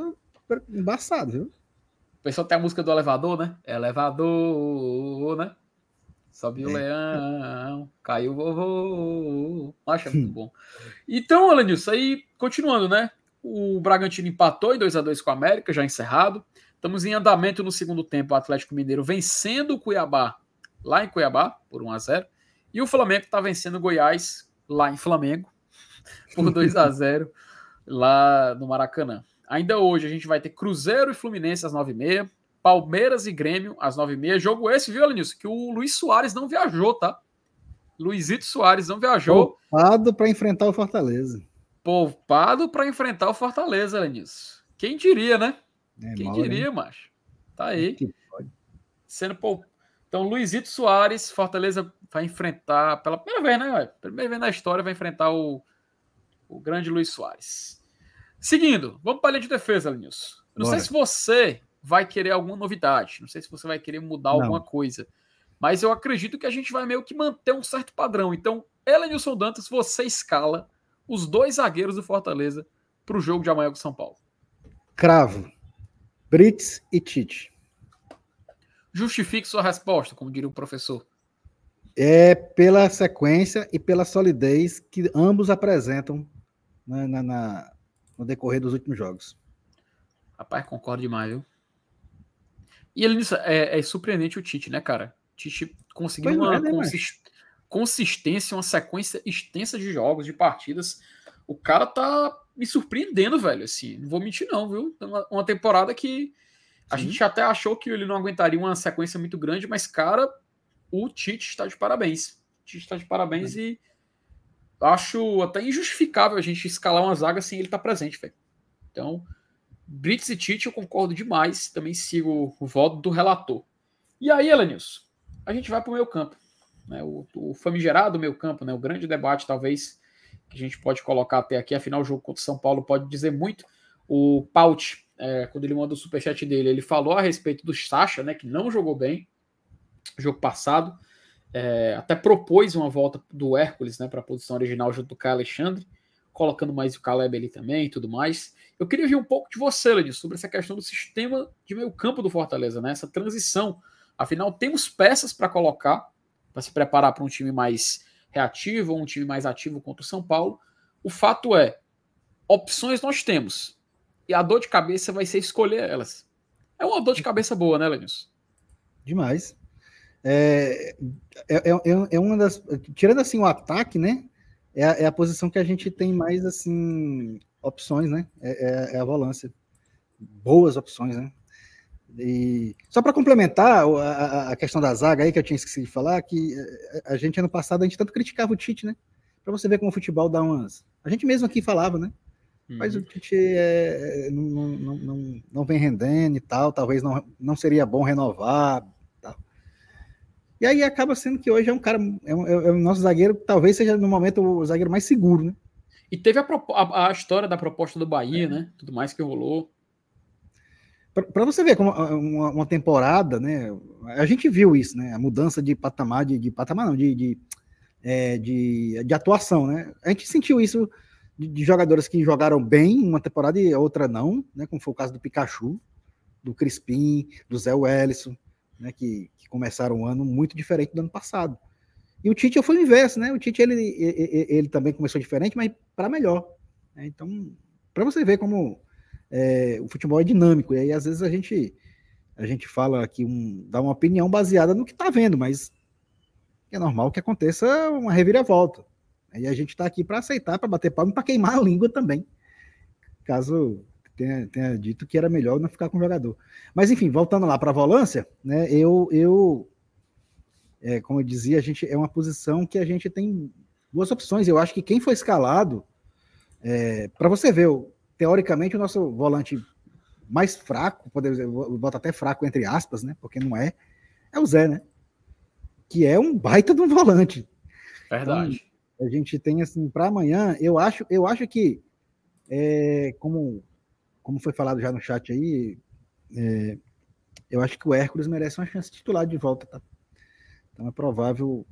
embaçado, viu? O pessoal tem a música do elevador, né? Elevador, né? Sobe o é. leão, caiu o vovô. Acho é muito bom. Então, Alanilson, aí, continuando, né? O Bragantino empatou em 2 a 2 com o América, já encerrado. Estamos em andamento no segundo tempo, o Atlético Mineiro vencendo o Cuiabá lá em Cuiabá por 1 a 0 e o Flamengo está vencendo o Goiás lá em Flamengo por 2 a 0 lá no Maracanã. Ainda hoje a gente vai ter Cruzeiro e Fluminense às 9h30, Palmeiras e Grêmio às 9h30. Jogo esse, viu, Lenilson? Que o Luiz Soares não viajou, tá? Luizito Soares não viajou. Poupado para enfrentar o Fortaleza. Poupado para enfrentar o Fortaleza, Lenilson. Quem diria, né? É, Quem diria, macho? Tá aí. Sendo poupado. Então, Luizito Soares, Fortaleza vai enfrentar pela primeira vez, né? Primeira vez na história vai enfrentar o, o grande Luiz Soares. Seguindo, vamos para a linha de defesa, Lenilson. Não Bora. sei se você vai querer alguma novidade, não sei se você vai querer mudar não. alguma coisa, mas eu acredito que a gente vai meio que manter um certo padrão. Então, Elenilson Dantas, você escala os dois zagueiros do Fortaleza para o jogo de amanhã com São Paulo. Cravo. Brits e Tite. Justifique sua resposta, como diria o professor. É pela sequência e pela solidez que ambos apresentam na, na, na no decorrer dos últimos jogos. Rapaz, concordo demais, viu? E ele é, é surpreendente o Tite, né, cara? Tite conseguiu uma é, né, consist... consistência, uma sequência extensa de jogos, de partidas. O cara tá me surpreendendo, velho. Assim, não vou mentir, não, viu? Uma, temporada que a Sim. gente até achou que ele não aguentaria uma sequência muito grande, mas, cara, o Tite está de parabéns. O Tite está de parabéns é. e acho até injustificável a gente escalar uma zaga sem ele estar tá presente, velho. Então, Brits e Tite eu concordo demais. Também sigo o voto do relator. E aí, Elenilson, a gente vai para o meu campo. Né? O, o famigerado meu campo, né? o grande debate, talvez, que a gente pode colocar até aqui. Afinal, o jogo contra o São Paulo pode dizer muito. O Paut, é, quando ele manda o superchat dele, ele falou a respeito do Sacha, né? que não jogou bem no jogo passado. É, até propôs uma volta do Hércules né, para a posição original junto do Caio Alexandre, colocando mais o Caleb ali também e tudo mais. Eu queria ouvir um pouco de você, Lady, sobre essa questão do sistema de meio campo do Fortaleza, né? essa transição Afinal, temos peças para colocar para se preparar para um time mais reativo ou um time mais ativo contra o São Paulo. O fato é, opções nós temos. E a dor de cabeça vai ser escolher elas. É uma dor de cabeça boa, né, Lenilson? Demais. É, é, é, é, uma das. Tirando assim o ataque, né? É a, é a posição que a gente tem mais assim opções, né? É, é, é a volância. Boas opções, né? E só para complementar a, a, questão da zaga aí que eu tinha esquecido de falar, que eh, a gente ano passado a gente tanto criticava o Tite, né? Para você ver como o futebol dá umas. A gente mesmo aqui falava, né? Uhum. Mas o Tite é, não, não, não, não, vem rendendo e tal, talvez não, não seria bom renovar. Tal. E aí acaba sendo que hoje é um cara, é, um, é o nosso zagueiro, talvez seja no momento o zagueiro mais seguro, né? E teve a, a, a história da proposta do Bahia, é. né? Tudo mais que rolou para você ver como uma, uma, temporada, né? A gente viu isso, né? A mudança de patamar, de, de patamar não, de, de, é, de, de, atuação, né? A gente sentiu isso de, de, jogadores que jogaram bem uma temporada e outra não, né? Como foi o caso do Pikachu, do Crispim, do Zé Wellison, né? Que, que começaram um ano muito diferente do ano passado. E o Tite foi o inverso, né? O Tite ele, ele, ele também começou diferente, mas para melhor. Né? Então, para você ver como é, o futebol é dinâmico, e aí às vezes a gente a gente fala aqui, um, dá uma opinião baseada no que está vendo, mas é normal que aconteça uma reviravolta. E a gente está aqui para aceitar, para bater palma e para queimar a língua também, caso tenha, tenha, dito que era melhor não ficar com o jogador. Mas enfim, voltando lá para a volância, né, eu, eu é, como eu dizia, a gente é uma posição que a gente tem duas opções. Eu acho que quem foi escalado, é, para você ver, teoricamente, o nosso volante mais fraco, podemos botar até fraco entre aspas, né? Porque não é, é o Zé, né? Que é um baita de um volante. Verdade. Então, a gente tem assim para amanhã, eu acho, eu acho que é, como como foi falado já no chat aí, é, eu acho que o Hércules merece uma chance titular de volta, tá? Então é provável,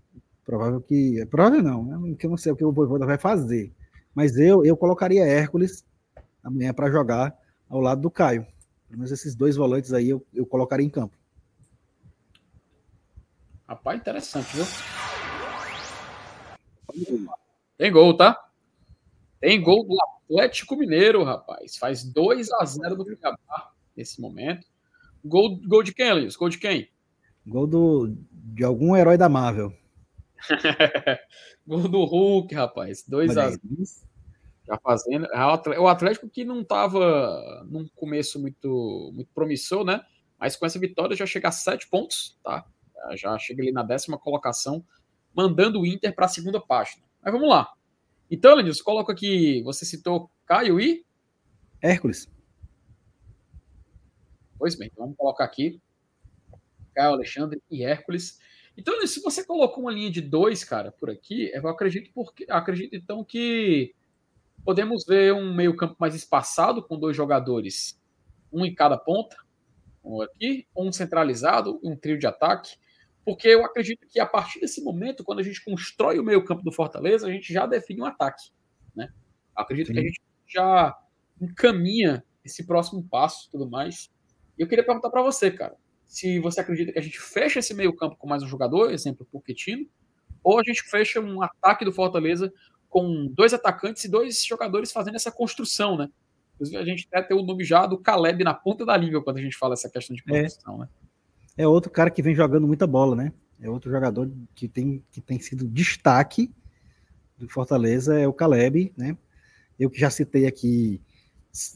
provável que, é provável não, né? Porque eu não sei o que o Voivoda vai fazer, mas eu eu colocaria Hércules amanhã para jogar ao lado do Caio. Pelo menos esses dois volantes aí eu, eu colocaria em campo. Rapaz, interessante, viu? Tem gol, tá? Tem gol do Atlético Mineiro, rapaz. Faz 2 a 0 do Cuiabá nesse momento. Gol, gol de quem, Elias? Gol de quem? Gol do, de algum herói da Marvel. gol do Hulk, rapaz. 2 a 0 já fazendo. É o Atlético que não estava num começo muito, muito promissor, né? Mas com essa vitória já chega a sete pontos, tá? Já chega ali na décima colocação, mandando o Inter para a segunda página. Mas vamos lá. Então, Lenilson, coloca aqui. Você citou Caio e. Hércules. Pois bem, então vamos colocar aqui. Caio, Alexandre e Hércules. Então, se você colocou uma linha de dois, cara, por aqui, eu acredito, porque, acredito então que podemos ver um meio-campo mais espaçado, com dois jogadores, um em cada ponta, um aqui, um centralizado, um trio de ataque, porque eu acredito que a partir desse momento, quando a gente constrói o meio-campo do Fortaleza, a gente já define um ataque. Né? Acredito Sim. que a gente já encaminha esse próximo passo tudo mais. E eu queria perguntar para você, cara, se você acredita que a gente fecha esse meio-campo com mais um jogador, exemplo, o Pochettino, ou a gente fecha um ataque do Fortaleza com dois atacantes e dois jogadores fazendo essa construção, né? Inclusive, a gente até tem o nome já do Caleb na ponta da língua quando a gente fala essa questão de é. construção, é. né? É outro cara que vem jogando muita bola, né? É outro jogador que tem, que tem sido destaque do Fortaleza, é o Caleb, né? Eu que já citei aqui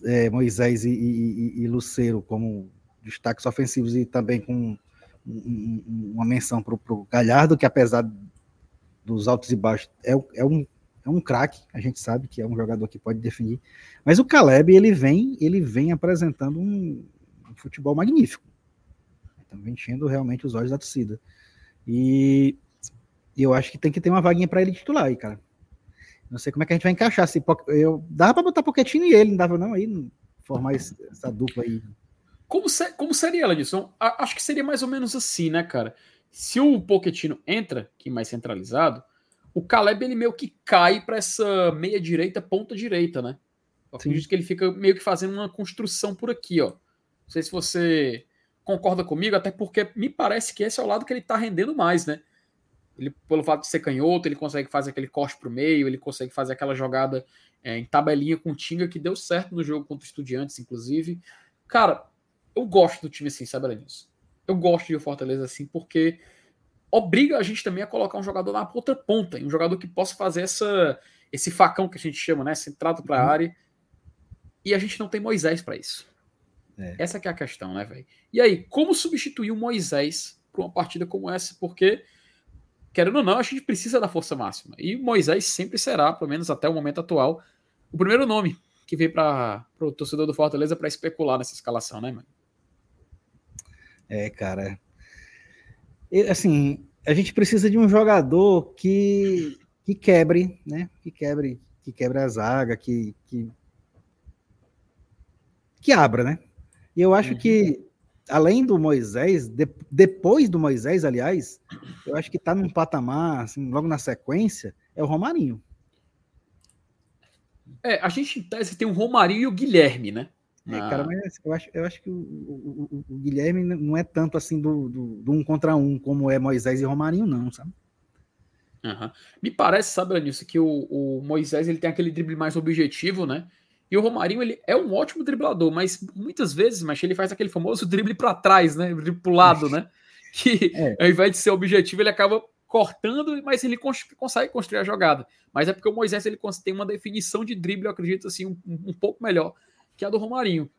é, Moisés e, e, e, Luceiro como destaques ofensivos e também com uma menção para o Galhardo, que apesar dos altos e baixos, é, é um é um craque, a gente sabe que é um jogador que pode definir. Mas o Caleb, ele vem, ele vem apresentando um, um futebol magnífico. Está enchendo realmente os olhos da torcida. E eu acho que tem que ter uma vaguinha para ele titular aí, cara. Não sei como é que a gente vai encaixar. Se, eu, dava para botar Pochettino e ele, não dava não aí, formar essa dupla aí. Como, se, como seria, Ladisson? Acho que seria mais ou menos assim, né, cara? Se o Pochettino entra, que é mais centralizado, o Caleb ele meio que cai para essa meia direita, ponta direita, né? Eu acredito Sim. que ele fica meio que fazendo uma construção por aqui, ó. Não sei se você concorda comigo, até porque me parece que esse é o lado que ele tá rendendo mais, né? Ele, pelo fato de ser canhoto, ele consegue fazer aquele corte pro meio, ele consegue fazer aquela jogada é, em tabelinha com o Tinga, que deu certo no jogo contra Estudiantes, inclusive. Cara, eu gosto do time assim, sabe, Lenilson? Eu gosto de Fortaleza assim, porque obriga a gente também a colocar um jogador na outra ponta, um jogador que possa fazer essa, esse facão que a gente chama, né? Centrado para a uhum. área. E a gente não tem Moisés para isso. É. Essa que é a questão, né, velho? E aí, como substituir o Moisés para uma partida como essa? Porque, querendo ou não, a gente precisa da força máxima. E Moisés sempre será, pelo menos até o momento atual, o primeiro nome que veio para o torcedor do Fortaleza para especular nessa escalação, né, mano? É, cara assim, a gente precisa de um jogador que, que quebre, né? Que quebre, que quebre a zaga, que, que, que abra, né? E eu acho uhum. que, além do Moisés, de, depois do Moisés, aliás, eu acho que tá num patamar, assim, logo na sequência, é o Romarinho. É, a gente em tese tem o Romarinho e o Guilherme, né? É, cara, mas eu acho, eu acho que o, o, o, Guilherme não é tanto assim do, do, do, um contra um, como é Moisés e Romarinho, não, sabe? Uhum. Me parece, sabe, Anísio, que o, o, Moisés ele tem aquele drible mais objetivo, né? E o Romarinho ele é um ótimo driblador, mas muitas vezes, mas ele faz aquele famoso drible para trás, né? Drible pro lado, né? Que é. ao invés de ser objetivo, ele acaba cortando, mas ele cons consegue construir a jogada. Mas é porque o Moisés ele tem uma definição de drible, eu acredito, assim, um, um pouco melhor que é a do Romarinho.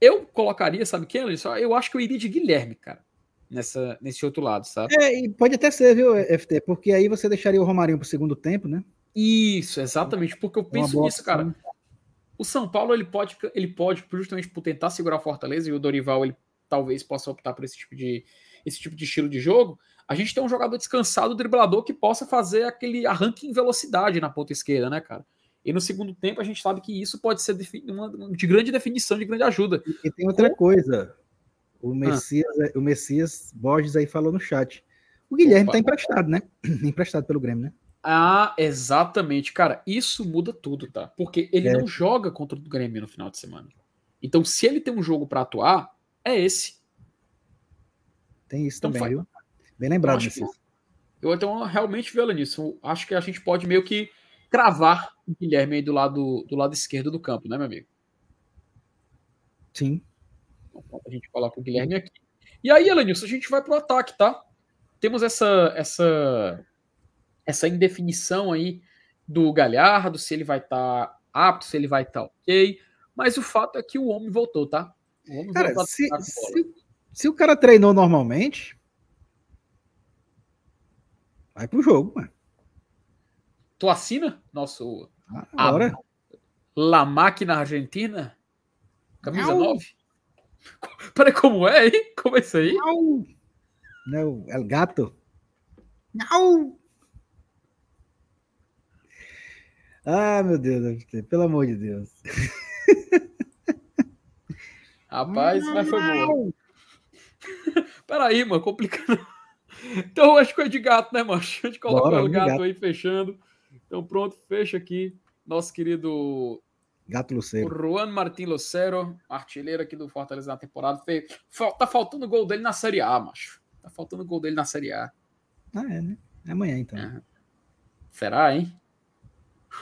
Eu colocaria, sabe quem, Eu acho que eu iria de Guilherme, cara, nessa, nesse outro lado, sabe? É, e pode até ser, viu, FT? Porque aí você deixaria o Romarinho pro segundo tempo, né? Isso, exatamente, porque eu penso nisso, cara. O São Paulo, ele pode, ele pode, justamente por tentar segurar a Fortaleza, e o Dorival, ele talvez possa optar por esse tipo de, esse tipo de estilo de jogo, a gente tem um jogador descansado, driblador, que possa fazer aquele arranque em velocidade na ponta esquerda, né, cara? E no segundo tempo a gente sabe que isso pode ser uma, de grande definição, de grande ajuda. E, tem outra coisa. O ah. Messias, ah. o Messias Borges aí falou no chat. O Guilherme está emprestado, né? emprestado pelo Grêmio, né? Ah, exatamente. Cara, isso muda tudo, tá? Porque ele é. não joga contra o Grêmio no final de semana. Então, se ele tem um jogo para atuar, é esse. Tem isso então, também, viu? Bem lembrado, Messias. Eu então realmente vendo nisso. Acho que a gente pode meio que cravar o Guilherme aí do lado, do lado esquerdo do campo, né, meu amigo? Sim. Então, a gente coloca o Guilherme aqui. E aí, Elenilson, a gente vai pro ataque, tá? Temos essa, essa, essa indefinição aí do Galhardo, se ele vai estar tá apto, se ele vai estar tá ok. Mas o fato é que o homem voltou, tá? O homem cara, se, se, se, o cara treinou normalmente, vai pro jogo, mano. Tu assina nosso. Agora. La Máquina Argentina? Camisa Não. 9? Peraí, como é, hein? Como é isso aí? Não. Não, El Gato. Não. Ah, meu Deus, pelo amor de Deus. Rapaz, não, mas foi bom. Peraí, mano, complicando. Então, acho que é de gato, né, mano? A gente coloca o gato, gato aí fechando. Então, pronto, fecha aqui. Nosso querido Gato Lucero. Juan Martin Lucero, artilheiro aqui do Fortaleza na temporada. Tá faltando gol dele na Série A, macho. Tá faltando gol dele na Série A. Ah, é, né? É amanhã, então. É. Será, hein?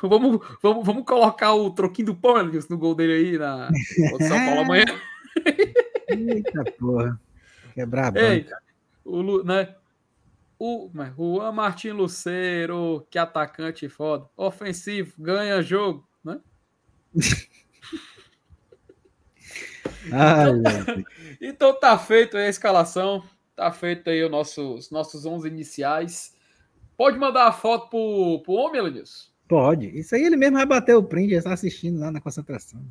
Vamos, vamos, vamos colocar o troquinho do pão no gol dele aí na São Paulo amanhã. Eita porra. Quebrar a Ei, o, né? O Juan Martin Lucero, que atacante foda. Ofensivo, ganha jogo, né? Ai, então, então tá feito aí a escalação. Tá feito aí os nossos 11 iniciais. Pode mandar a foto pro, pro homem, Elenilson? Pode. Isso aí ele mesmo vai bater o print, já está assistindo lá na concentração.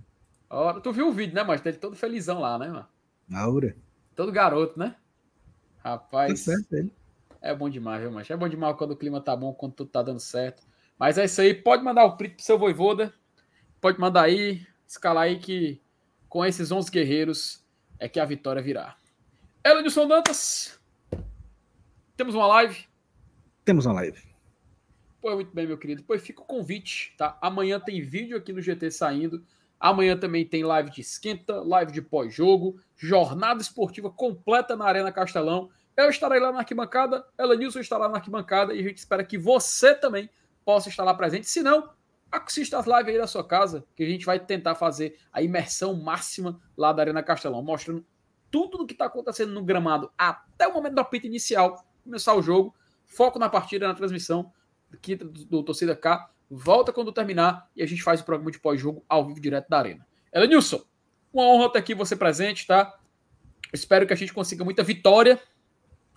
Ora, tu viu o vídeo, né, mas ele todo felizão lá, né, mano? Aura. Todo garoto, né? Rapaz. Tá certo ele. É bom demais, viu, mas É bom demais quando o clima tá bom, quando tudo tá dando certo. Mas é isso aí. Pode mandar o print pro seu voivoda. Pode mandar aí, escalar aí que com esses 11 guerreiros é que a vitória virá. Elenilson Dantas, temos uma live? Temos uma live. Pô, muito bem, meu querido. Depois fica o convite, tá? Amanhã tem vídeo aqui no GT saindo. Amanhã também tem live de esquenta, live de pós-jogo, jornada esportiva completa na Arena Castelão. Eu estarei lá na arquibancada, Elenilson estará na arquibancada e a gente espera que você também possa estar lá presente. Se não, assista as lives aí da sua casa, que a gente vai tentar fazer a imersão máxima lá da Arena Castelão, mostrando tudo o que está acontecendo no gramado até o momento do apito inicial, começar o jogo, foco na partida, na transmissão aqui do, do Torcida K, volta quando terminar e a gente faz o programa de pós-jogo ao vivo direto da Arena. Elenilson, uma honra ter aqui você presente, tá? Espero que a gente consiga muita vitória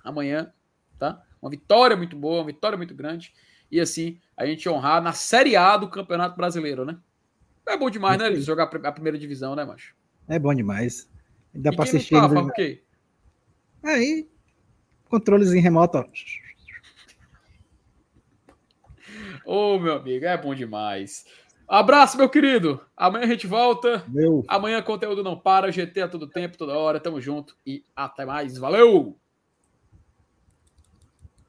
amanhã, tá? Uma vitória muito boa, uma vitória muito grande e assim a gente honrar na Série A do Campeonato Brasileiro, né? É bom demais, né, Luiz? Jogar a primeira divisão, né, macho? É bom demais. Dá para assistir. Tá? Aí, controles em remoto, ó. Ô, oh, meu amigo, é bom demais. Abraço, meu querido. Amanhã a gente volta. Meu. Amanhã conteúdo não para. GT a todo tempo, toda hora. Tamo junto e até mais. Valeu!